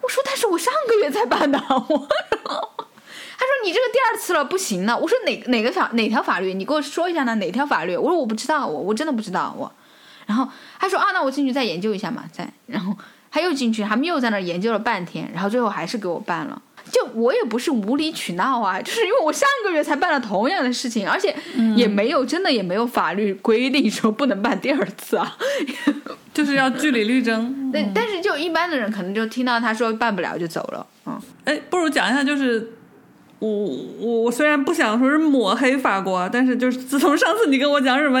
我说但是我上个月才办的，我，他说你这个第二次了不行了。我说哪哪个法哪条法律，你给我说一下呢？哪条法律？我说我不知道，我我真的不知道我。然后他说啊，那我进去再研究一下嘛，再，然后他又进去，他们又在那研究了半天，然后最后还是给我办了。就我也不是无理取闹啊，就是因为我上个月才办了同样的事情，而且也没有真的也没有法律规定说不能办第二次啊，就是要据理力争。对，但是就一般的人可能就听到他说办不了就走了，嗯，哎，不如讲一下，就是我我我虽然不想说是抹黑法国，但是就是自从上次你跟我讲什么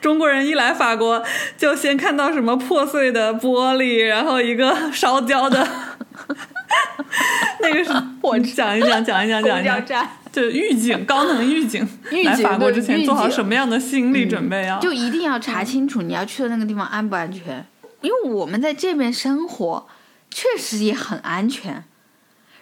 中国人一来法国就先看到什么破碎的玻璃，然后一个烧焦的。那个是我讲一讲，讲一讲，讲一讲，就预警，高能预警。来法国之前做好什么样的心理准备啊？就一定要查清楚你要去的那个地方安不安全，因为我们在这边生活确实也很安全。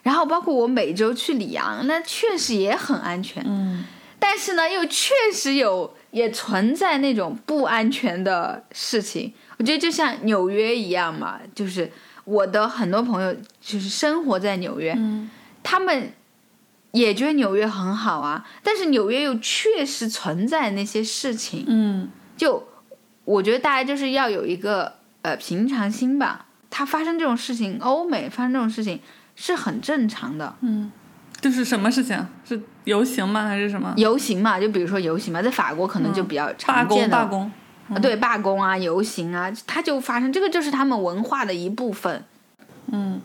然后包括我每周去里昂，那确实也很安全。嗯，但是呢，又确实有也存在那种不安全的事情。我觉得就像纽约一样嘛，就是。我的很多朋友就是生活在纽约，他们也觉得纽约很好啊，但是纽约又确实存在那些事情。嗯，就我觉得大家就是要有一个呃平常心吧。它发生这种事情，欧美发生这种事情是很正常的。嗯，就是什么事情？是游行吗？还是什么？游行嘛，就比如说游行嘛，在法国可能就比较常见的罢工。啊，对，罢工啊，游行啊，它就发生，这个就是他们文化的一部分。嗯，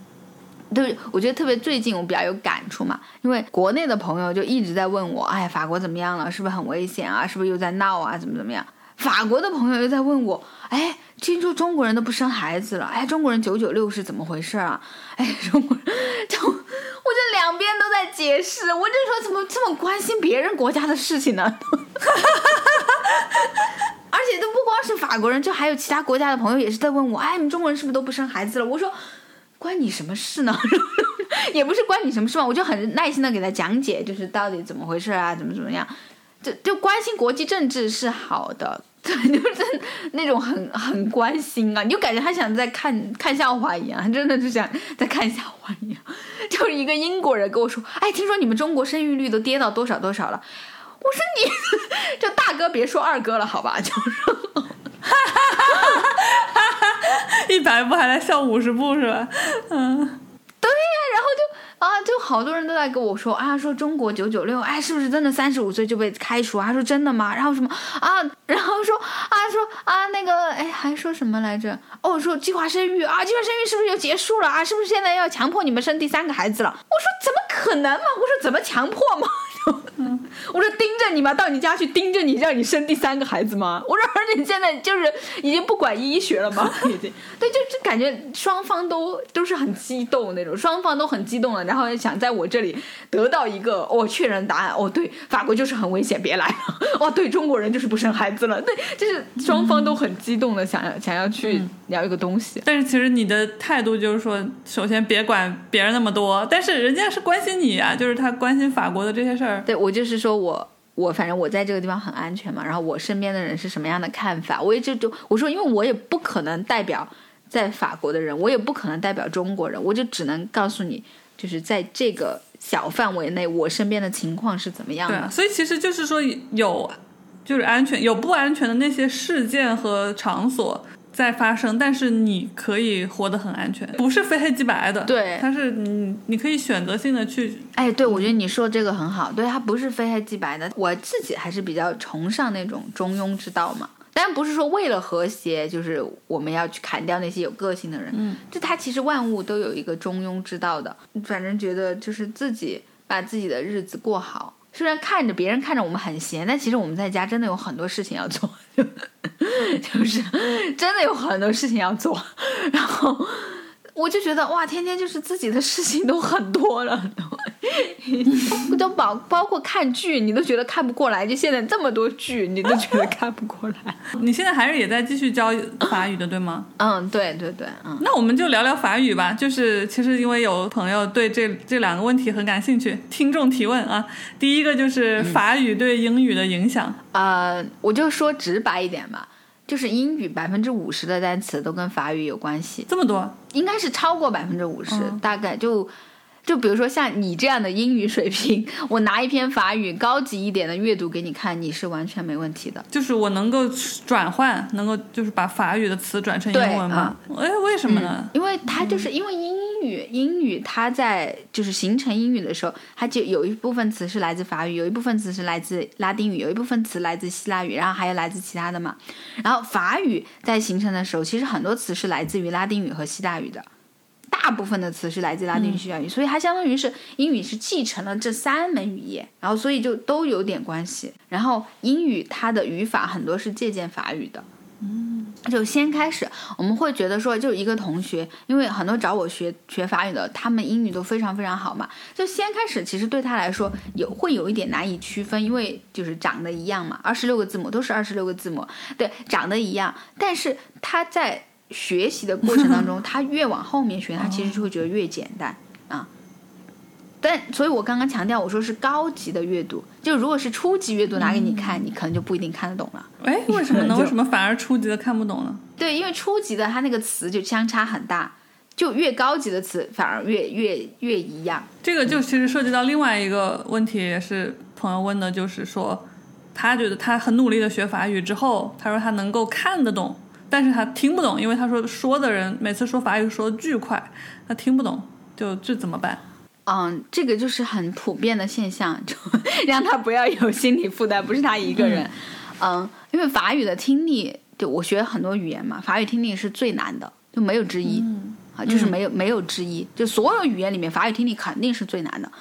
对，我觉得特别最近我比较有感触嘛，因为国内的朋友就一直在问我，哎，法国怎么样了？是不是很危险啊？是不是又在闹啊？怎么怎么样？法国的朋友又在问我，哎，听说中国人都不生孩子了，哎，中国人九九六是怎么回事啊？哎，中国人 就我这两边都在解释，我就说怎么这么关心别人国家的事情呢？而且都不光是法国人，就还有其他国家的朋友也是在问我，哎，你们中国人是不是都不生孩子了？我说，关你什么事呢？也不是关你什么事嘛，我就很耐心的给他讲解，就是到底怎么回事啊，怎么怎么样，就就关心国际政治是好的，对，就是那种很很关心啊，你就感觉他想在看看笑话一样，真的就想在看笑话一样。就是一个英国人跟我说，哎，听说你们中国生育率都跌到多少多少了，我说你 就大哥别说二哥了，好吧，就是。一百步还在笑五十步是吧？嗯，对呀，然后就啊，就好多人都在跟我说啊，说中国九九六，哎，是不是真的三十五岁就被开除？他说真的吗？然后什么啊？然后说啊，说啊，那个哎，还说什么来着？哦，说计划生育啊，计划生育是不是就结束了啊？是不是现在要强迫你们生第三个孩子了？我说怎么可能嘛？我说怎么强迫嘛？我说盯着你吗？到你家去盯着你，让你生第三个孩子吗？我说，而且现在就是已经不管医学了吗？已 经对，就就感觉双方都都是很激动那种，双方都很激动了，然后想在我这里得到一个哦确认答案。哦，对，法国就是很危险，别来了。哦，对中国人就是不生孩子了。对，就是双方都很激动的想要想要去聊一个东西。但是其实你的态度就是说，首先别管别人那么多，但是人家是关心你啊，就是他关心法国的这些事儿。对我就是说我我反正我在这个地方很安全嘛，然后我身边的人是什么样的看法，我一直就我说，因为我也不可能代表在法国的人，我也不可能代表中国人，我就只能告诉你，就是在这个小范围内，我身边的情况是怎么样的。所以其实就是说有就是安全有不安全的那些事件和场所。在发生，但是你可以活得很安全，不是非黑即白的。对，它是你，你可以选择性的去。哎，对，我觉得你说这个很好，对，它不是非黑即白的。我自己还是比较崇尚那种中庸之道嘛，当然不是说为了和谐，就是我们要去砍掉那些有个性的人。嗯，就他其实万物都有一个中庸之道的。反正觉得就是自己把自己的日子过好。虽然看着别人看着我们很闲，但其实我们在家真的有很多事情要做，就是真的有很多事情要做，然后。我就觉得哇，天天就是自己的事情都很多了，都 都包包括看剧，你都觉得看不过来。就现在这么多剧，你都觉得看不过来。你现在还是也在继续教法语的，对吗？嗯，对对对，嗯。那我们就聊聊法语吧。就是其实因为有朋友对这这两个问题很感兴趣，听众提问啊。第一个就是法语对英语的影响。呃，我就说直白一点吧。就是英语百分之五十的单词都跟法语有关系，这么多，应该是超过百分之五十，大概就。就比如说像你这样的英语水平，我拿一篇法语高级一点的阅读给你看，你是完全没问题的。就是我能够转换，能够就是把法语的词转成英文吗？哎，为什么呢？因为它就是因为英语，英语它在就是形成英语的时候，它就有一部分词是来自法语，有一部分词是来自拉丁语，有一部分词来自希腊语，然后还有来自其他的嘛。然后法语在形成的时候，其实很多词是来自于拉丁语和希腊语的。大部分的词是来自拉丁语、希腊语，所以它相当于是英语是继承了这三门语言，然后所以就都有点关系。然后英语它的语法很多是借鉴法语的，嗯，就先开始我们会觉得说，就一个同学，因为很多找我学学法语的，他们英语都非常非常好嘛，就先开始其实对他来说有会有一点难以区分，因为就是长得一样嘛，二十六个字母都是二十六个字母，对，长得一样，但是他在。学习的过程当中，他越往后面学，他其实就会觉得越简单啊。但所以，我刚刚强调，我说是高级的阅读，就如果是初级阅读拿给你看，你可能就不一定看得懂了。哎，为什么呢？为什么反而初级的看不懂呢？对，因为初级的它那个词就相差很大，就越高级的词反而越越越一样。这个就其实涉及到另外一个问题，也是朋友问的，就是说他觉得他很努力的学法语之后，他说他能够看得懂。但是他听不懂，因为他说说的人每次说法语说的巨快，他听不懂，就这怎么办？嗯，这个就是很普遍的现象，就 让他不要有心理负担，不是他一个人。嗯，因为法语的听力，就我学很多语言嘛，法语听力是最难的，就没有之一啊，就是没有没有之一，就所有语言里面法语听力肯定是最难的。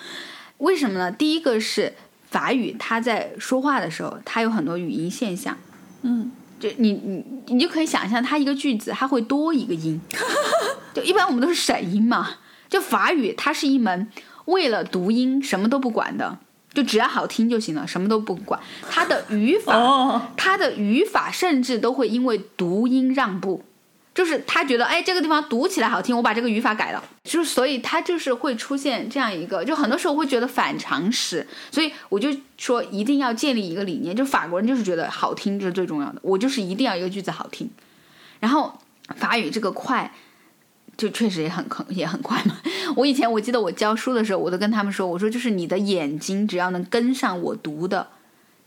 为什么呢？第一个是法语，他在说话的时候，他有很多语音现象，嗯。就你你你就可以想象，它一个句子它会多一个音，就一般我们都是省音嘛。就法语，它是一门为了读音什么都不管的，就只要好听就行了，什么都不管。它的语法，它的语法甚至都会因为读音让步。就是他觉得，哎，这个地方读起来好听，我把这个语法改了，就所以他就是会出现这样一个，就很多时候会觉得反常识，所以我就说一定要建立一个理念，就法国人就是觉得好听这是最重要的，我就是一定要一个句子好听，然后法语这个快，就确实也很很也很快嘛。我以前我记得我教书的时候，我都跟他们说，我说就是你的眼睛只要能跟上我读的，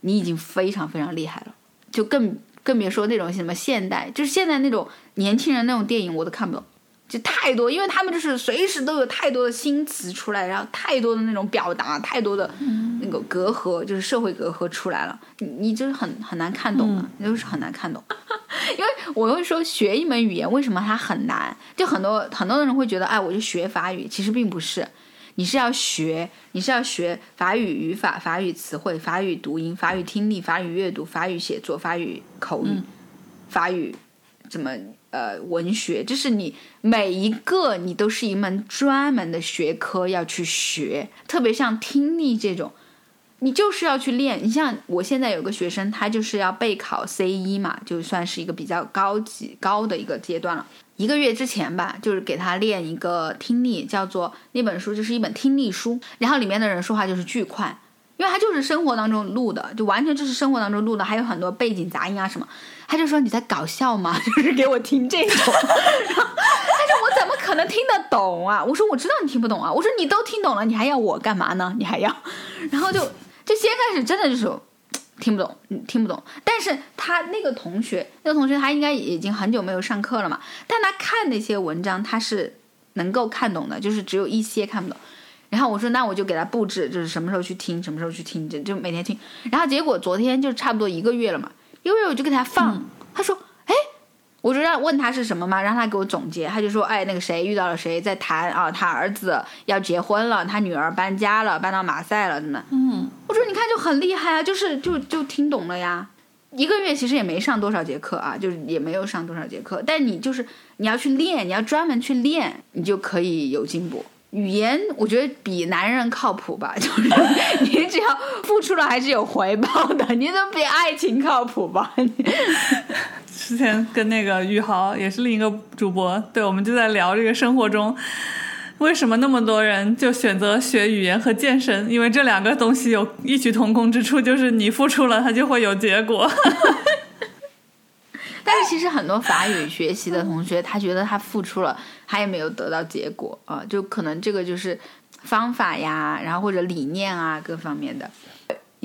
你已经非常非常厉害了，就更。更别说那种什么现代，就是现在那种年轻人那种电影，我都看不懂，就太多，因为他们就是随时都有太多的新词出来，然后太多的那种表达，太多的那个隔阂，就是社会隔阂出来了，你你就是很很难看懂啊，就是很难看懂。因为我会说学一门语言为什么它很难，就很多很多人会觉得，哎，我就学法语，其实并不是。你是要学，你是要学法语语法、法语词汇、法语读音、法语听力、法语阅读、法语写作、法语口语、法语怎么呃文学，就是你每一个你都是一门专门的学科要去学。特别像听力这种，你就是要去练。你像我现在有个学生，他就是要备考 C 一嘛，就算是一个比较高级高的一个阶段了。一个月之前吧，就是给他练一个听力，叫做那本书就是一本听力书，然后里面的人说话就是巨快，因为他就是生活当中录的，就完全就是生活当中录的，还有很多背景杂音啊什么。他就说你在搞笑吗？就是给我听这种，他说我怎么可能听得懂啊？我说我知道你听不懂啊，我说你都听懂了，你还要我干嘛呢？你还要，然后就就先开始真的就是。听不懂，听不懂。但是他那个同学，那个同学他应该已经很久没有上课了嘛。但他看那些文章，他是能够看懂的，就是只有一些看不懂。然后我说，那我就给他布置，就是什么时候去听，什么时候去听，就就每天听。然后结果昨天就差不多一个月了嘛，一个月我就给他放，他说。我就让问他是什么嘛，让他给我总结。他就说，哎，那个谁遇到了谁在谈啊，他儿子要结婚了，他女儿搬家了，搬到马赛了，真的？嗯，我说你看就很厉害啊，就是就就听懂了呀。一个月其实也没上多少节课啊，就是也没有上多少节课，但你就是你要去练，你要专门去练，你就可以有进步。语言我觉得比男人靠谱吧，就是你只要付出了还是有回报的，你怎么比爱情靠谱吧。之前跟那个宇豪也是另一个主播，对，我们就在聊这个生活中为什么那么多人就选择学语言和健身，因为这两个东西有异曲同工之处，就是你付出了，它就会有结果。但是其实很多法语学习的同学，他觉得他付出了，他也没有得到结果啊，就可能这个就是方法呀，然后或者理念啊各方面的。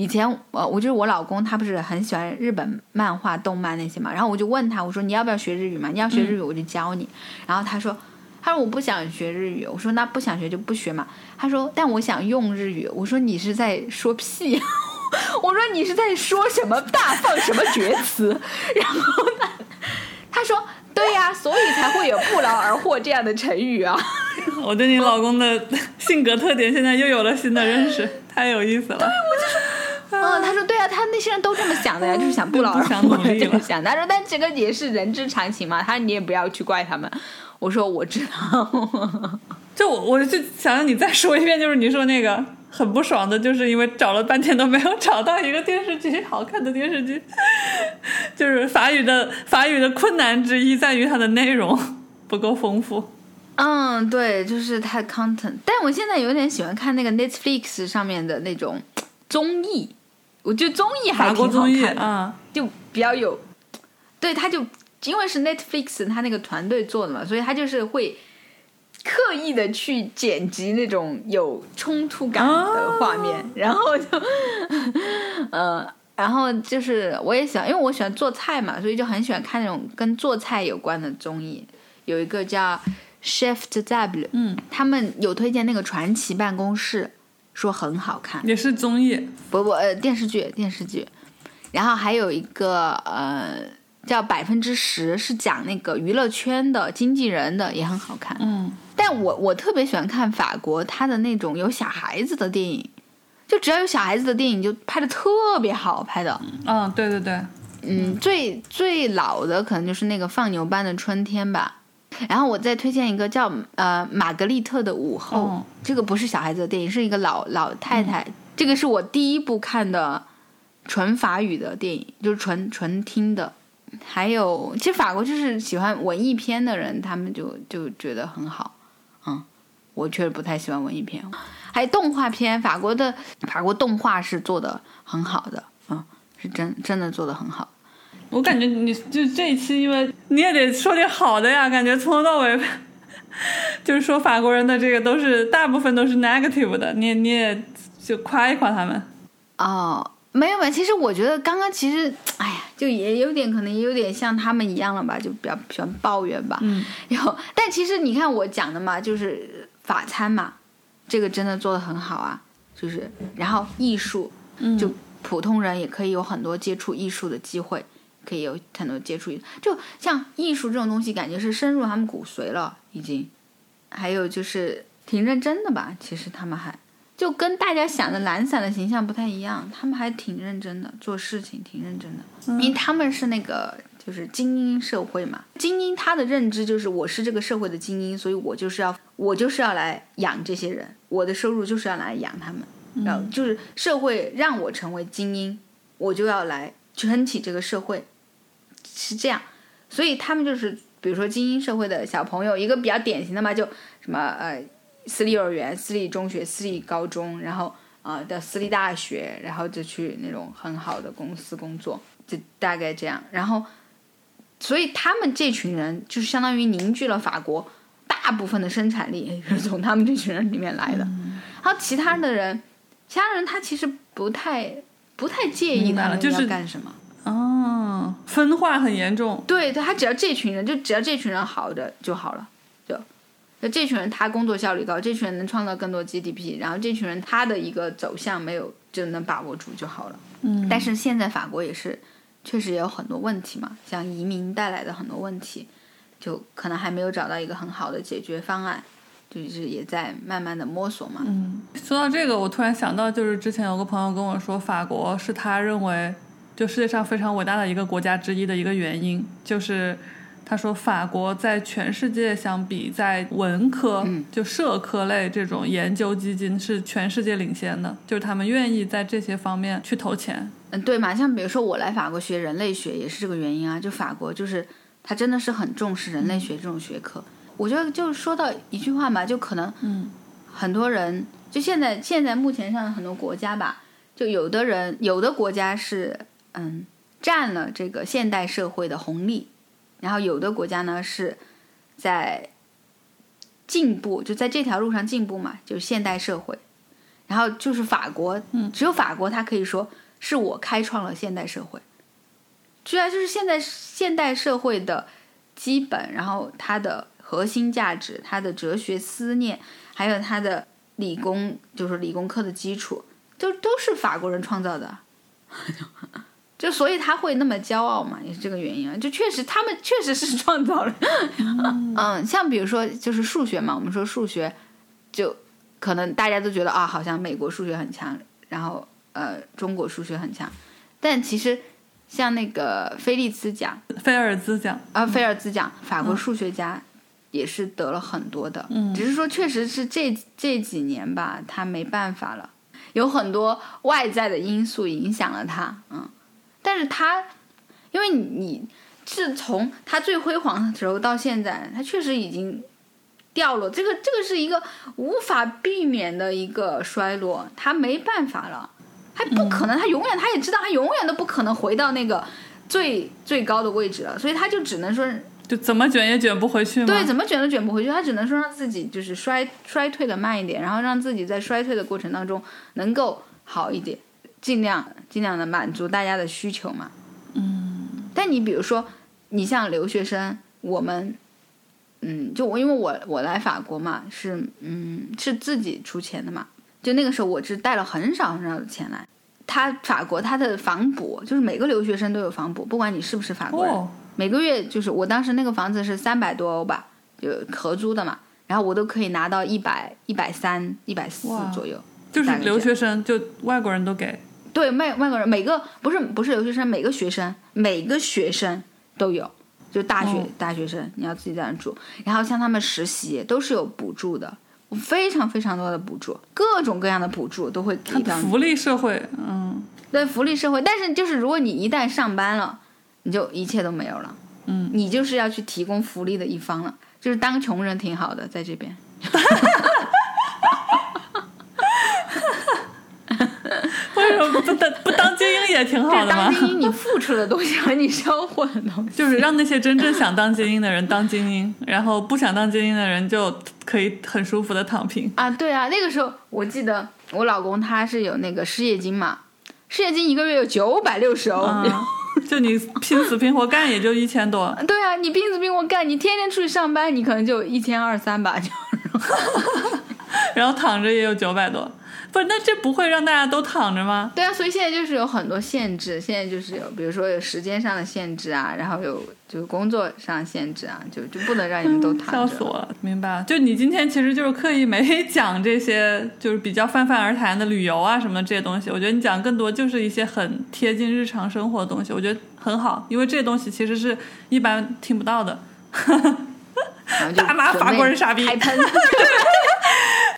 以前，我，我就是我老公，他不是很喜欢日本漫画、动漫那些嘛。然后我就问他，我说你要不要学日语嘛？你要学日语，我就教你。然后他说，他说我不想学日语。我说那不想学就不学嘛。他说，但我想用日语。我说你是在说屁？我说你是在说什么大放什么厥词？然后呢他说对呀，所以才会有不劳而获这样的成语啊。我对你老公的性格特点现在又有了新的认识，太有意思了。对，我就说。嗯，他说对啊，他那些人都这么想的呀，就是想不劳而 获这么想。他说，但这个也是人之常情嘛。他说你也不要去怪他们。我说我知道。就我我就想让你再说一遍，就是你说那个很不爽的，就是因为找了半天都没有找到一个电视剧好看的电视剧。就是法语的法语的困难之一在于它的内容不够丰富。嗯，对，就是它 content。但我现在有点喜欢看那个 Netflix 上面的那种综艺。我觉得综艺还挺好看的，就比较有，对，他就因为是 Netflix 他那个团队做的嘛，所以他就是会刻意的去剪辑那种有冲突感的画面，然后就，呃，然后就是我也喜欢，因为我喜欢做菜嘛，所以就很喜欢看那种跟做菜有关的综艺。有一个叫 Chef W，嗯，他们有推荐那个传奇办公室。说很好看，也是综艺，不不呃电视剧电视剧，然后还有一个呃叫百分之十，是讲那个娱乐圈的经纪人的，也很好看。嗯，但我我特别喜欢看法国他的那种有小孩子的电影，就只要有小孩子的电影就拍的特别好拍的。嗯，对对对，嗯，最最老的可能就是那个放牛班的春天吧。然后我再推荐一个叫呃玛格丽特的午后，这个不是小孩子的电影，是一个老老太太。这个是我第一部看的纯法语的电影，就是纯纯听的还有，其实法国就是喜欢文艺片的人，他们就就觉得很好。嗯，我确实不太喜欢文艺片。还有动画片，法国的法国动画是做的很好的，嗯，是真真的做的很好。我感觉你就这一期，因为你也得说点好的呀，感觉从头到尾就是说法国人的这个都是大部分都是 negative 的，你你也就夸一夸他们。哦，没有没有？其实我觉得刚刚其实，哎呀，就也有点可能也有点像他们一样了吧，就比较喜欢抱怨吧。嗯，然后，但其实你看我讲的嘛，就是法餐嘛，这个真的做的很好啊，就是然后艺术，嗯就普通人也可以有很多接触艺术的机会，可以有很多接触，就像艺术这种东西，感觉是深入他们骨髓了，已经。还有就是挺认真的吧，其实他们还就跟大家想的懒散的形象不太一样，他们还挺认真的，做事情挺认真的，因为他们是那个就是精英社会嘛，精英他的认知就是我是这个社会的精英，所以我就是要我就是要来养这些人，我的收入就是要来养他们，然后就是社会让我成为精英，我就要来撑起这个社会，是这样，所以他们就是比如说精英社会的小朋友，一个比较典型的嘛，就什么呃私立幼儿园、私立中学、私立高中，然后呃的私立大学，然后就去那种很好的公司工作，就大概这样。然后，所以他们这群人就是相当于凝聚了法国大部分的生产力，是从他们这群人里面来的。然后其他的人，其他人他其实不太不太介意他们了就是要干什么。哦，分化很严重。对，他只要这群人，就只要这群人好的就好了，就那这群人他工作效率高，这群人能创造更多 GDP，然后这群人他的一个走向没有就能把握住就好了。嗯，但是现在法国也是确实也有很多问题嘛，像移民带来的很多问题，就可能还没有找到一个很好的解决方案，就是也在慢慢的摸索嘛。嗯，说到这个，我突然想到，就是之前有个朋友跟我说，法国是他认为就世界上非常伟大的一个国家之一的一个原因，就是他说法国在全世界相比，在文科、嗯就社科类这种研究基金是全世界领先的，就是他们愿意在这些方面去投钱。嗯，对嘛，像比如说我来法国学人类学也是这个原因啊，就法国就是他真的是很重视人类学这种学科。我觉得就说到一句话嘛，就可能嗯很多人就现在现在目前上的很多国家吧，就有的人有的国家是嗯占了这个现代社会的红利，然后有的国家呢是在进步，就在这条路上进步嘛，就是现代社会。然后就是法国，嗯只有法国它可以说是我开创了现代社会，居然就是现在现代社会的基本，然后它的核心价值、它的哲学思念，还有它的理工，就是理工科的基础，都都是法国人创造的。就所以他会那么骄傲嘛，也是这个原因啊。就确实他们确实是 创造了，嗯，像比如说就是数学嘛，我们说数学，就可能大家都觉得啊，好像美国数学很强，然后呃中国数学很强，但其实像那个菲利兹奖菲尔兹奖，啊，菲尔兹奖，法国数学家也是得了很多的，嗯只是说确实是这这几年吧，他没办法了，有很多外在的因素影响了他，嗯，但是他，因为你你是从他最辉煌的时候到现在，他确实已经掉落，这个这个是一个无法避免的一个衰落，他没办法了，他不可能，他永远他也知道他永远都不可能回到那个最 最高的位置了，所以他就只能说就怎么卷也卷不回去吗？对，怎么卷都卷不回去，他只能说让自己就是衰衰退的慢一点，然后让自己在衰退的过程当中能够好一点，尽量尽量的满足大家的需求嘛。嗯但你比如说，你像留学生，我们，嗯，就我因为我我来法国嘛，是嗯是自己出钱的嘛，就那个时候我是带了很少很少的钱来。他法国他的房补就是每个留学生都有房补，不管你是不是法国人，哦，每个月就是我当时那个房子是三百多欧吧，就合租的嘛，然后我都可以拿到一百一百三、一百四左右。就是留学生，就外国人都给。对外外国人每个不是不是留学生，每个学生每个学生都有，就大学、哦大学生你要自己在那住，然后像他们实习都是有补助的，非常非常多的补助，各种各样的补助都会给到你。福利社会，嗯，对福利社会，但是就是如果你一旦上班了，你就一切都没有了。嗯，你就是要去提供福利的一方了，就是当穷人挺好的，在这边。为什么 不当不当精英也挺好的吗？当精英，你付出的东西和你收获的东西，就是让那些真正想当精英的人当精英，然后不想当精英的人就可以很舒服的躺平。啊，对啊，那个时候我记得我老公他是有那个失业金嘛，失业金一个月有九百六十欧。嗯，就你拼死拼活干也就一千多，对啊，你拼死拼活干，你天天出去上班，你可能就一千二三吧，就 然后躺着也有九百多，不是？那这不会让大家都躺着吗？对啊，所以现在就是有很多限制，现在就是有，比如说有时间上的限制啊，然后有就是工作上限制啊，就就不能让你们都躺着。笑死我了，明白了。就你今天其实就是刻意没 讲这些，就是比较泛泛而谈的旅游啊什么的这些东西。我觉得你讲更多就是一些很贴近日常生活的东西，我觉得很好，因为这些东西其实是一般听不到的。然后就大妈法国人傻逼开喷。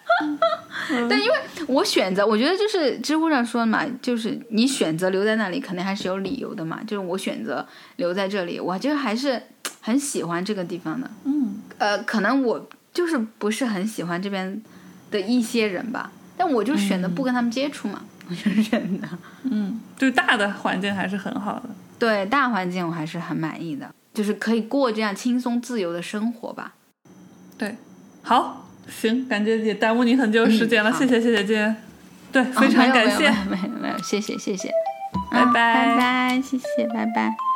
但因为我选择，我觉得就是知乎上说的嘛，就是你选择留在那里，肯定还是有理由的嘛。就是我选择留在这里，我就还是很喜欢这个地方的。嗯，呃，可能我就是不是很喜欢这边的一些人吧，但我就选择不跟他们接触嘛，我就是忍的。嗯，就是大的环境还是很好的。对大环境我还是很满意的，就是可以过这样轻松自由的生活吧。对，好，行，感觉也耽误你很久时间了，嗯谢谢谢谢今天，对，非常感谢。没有没有谢谢谢谢，拜拜拜，谢谢，拜拜。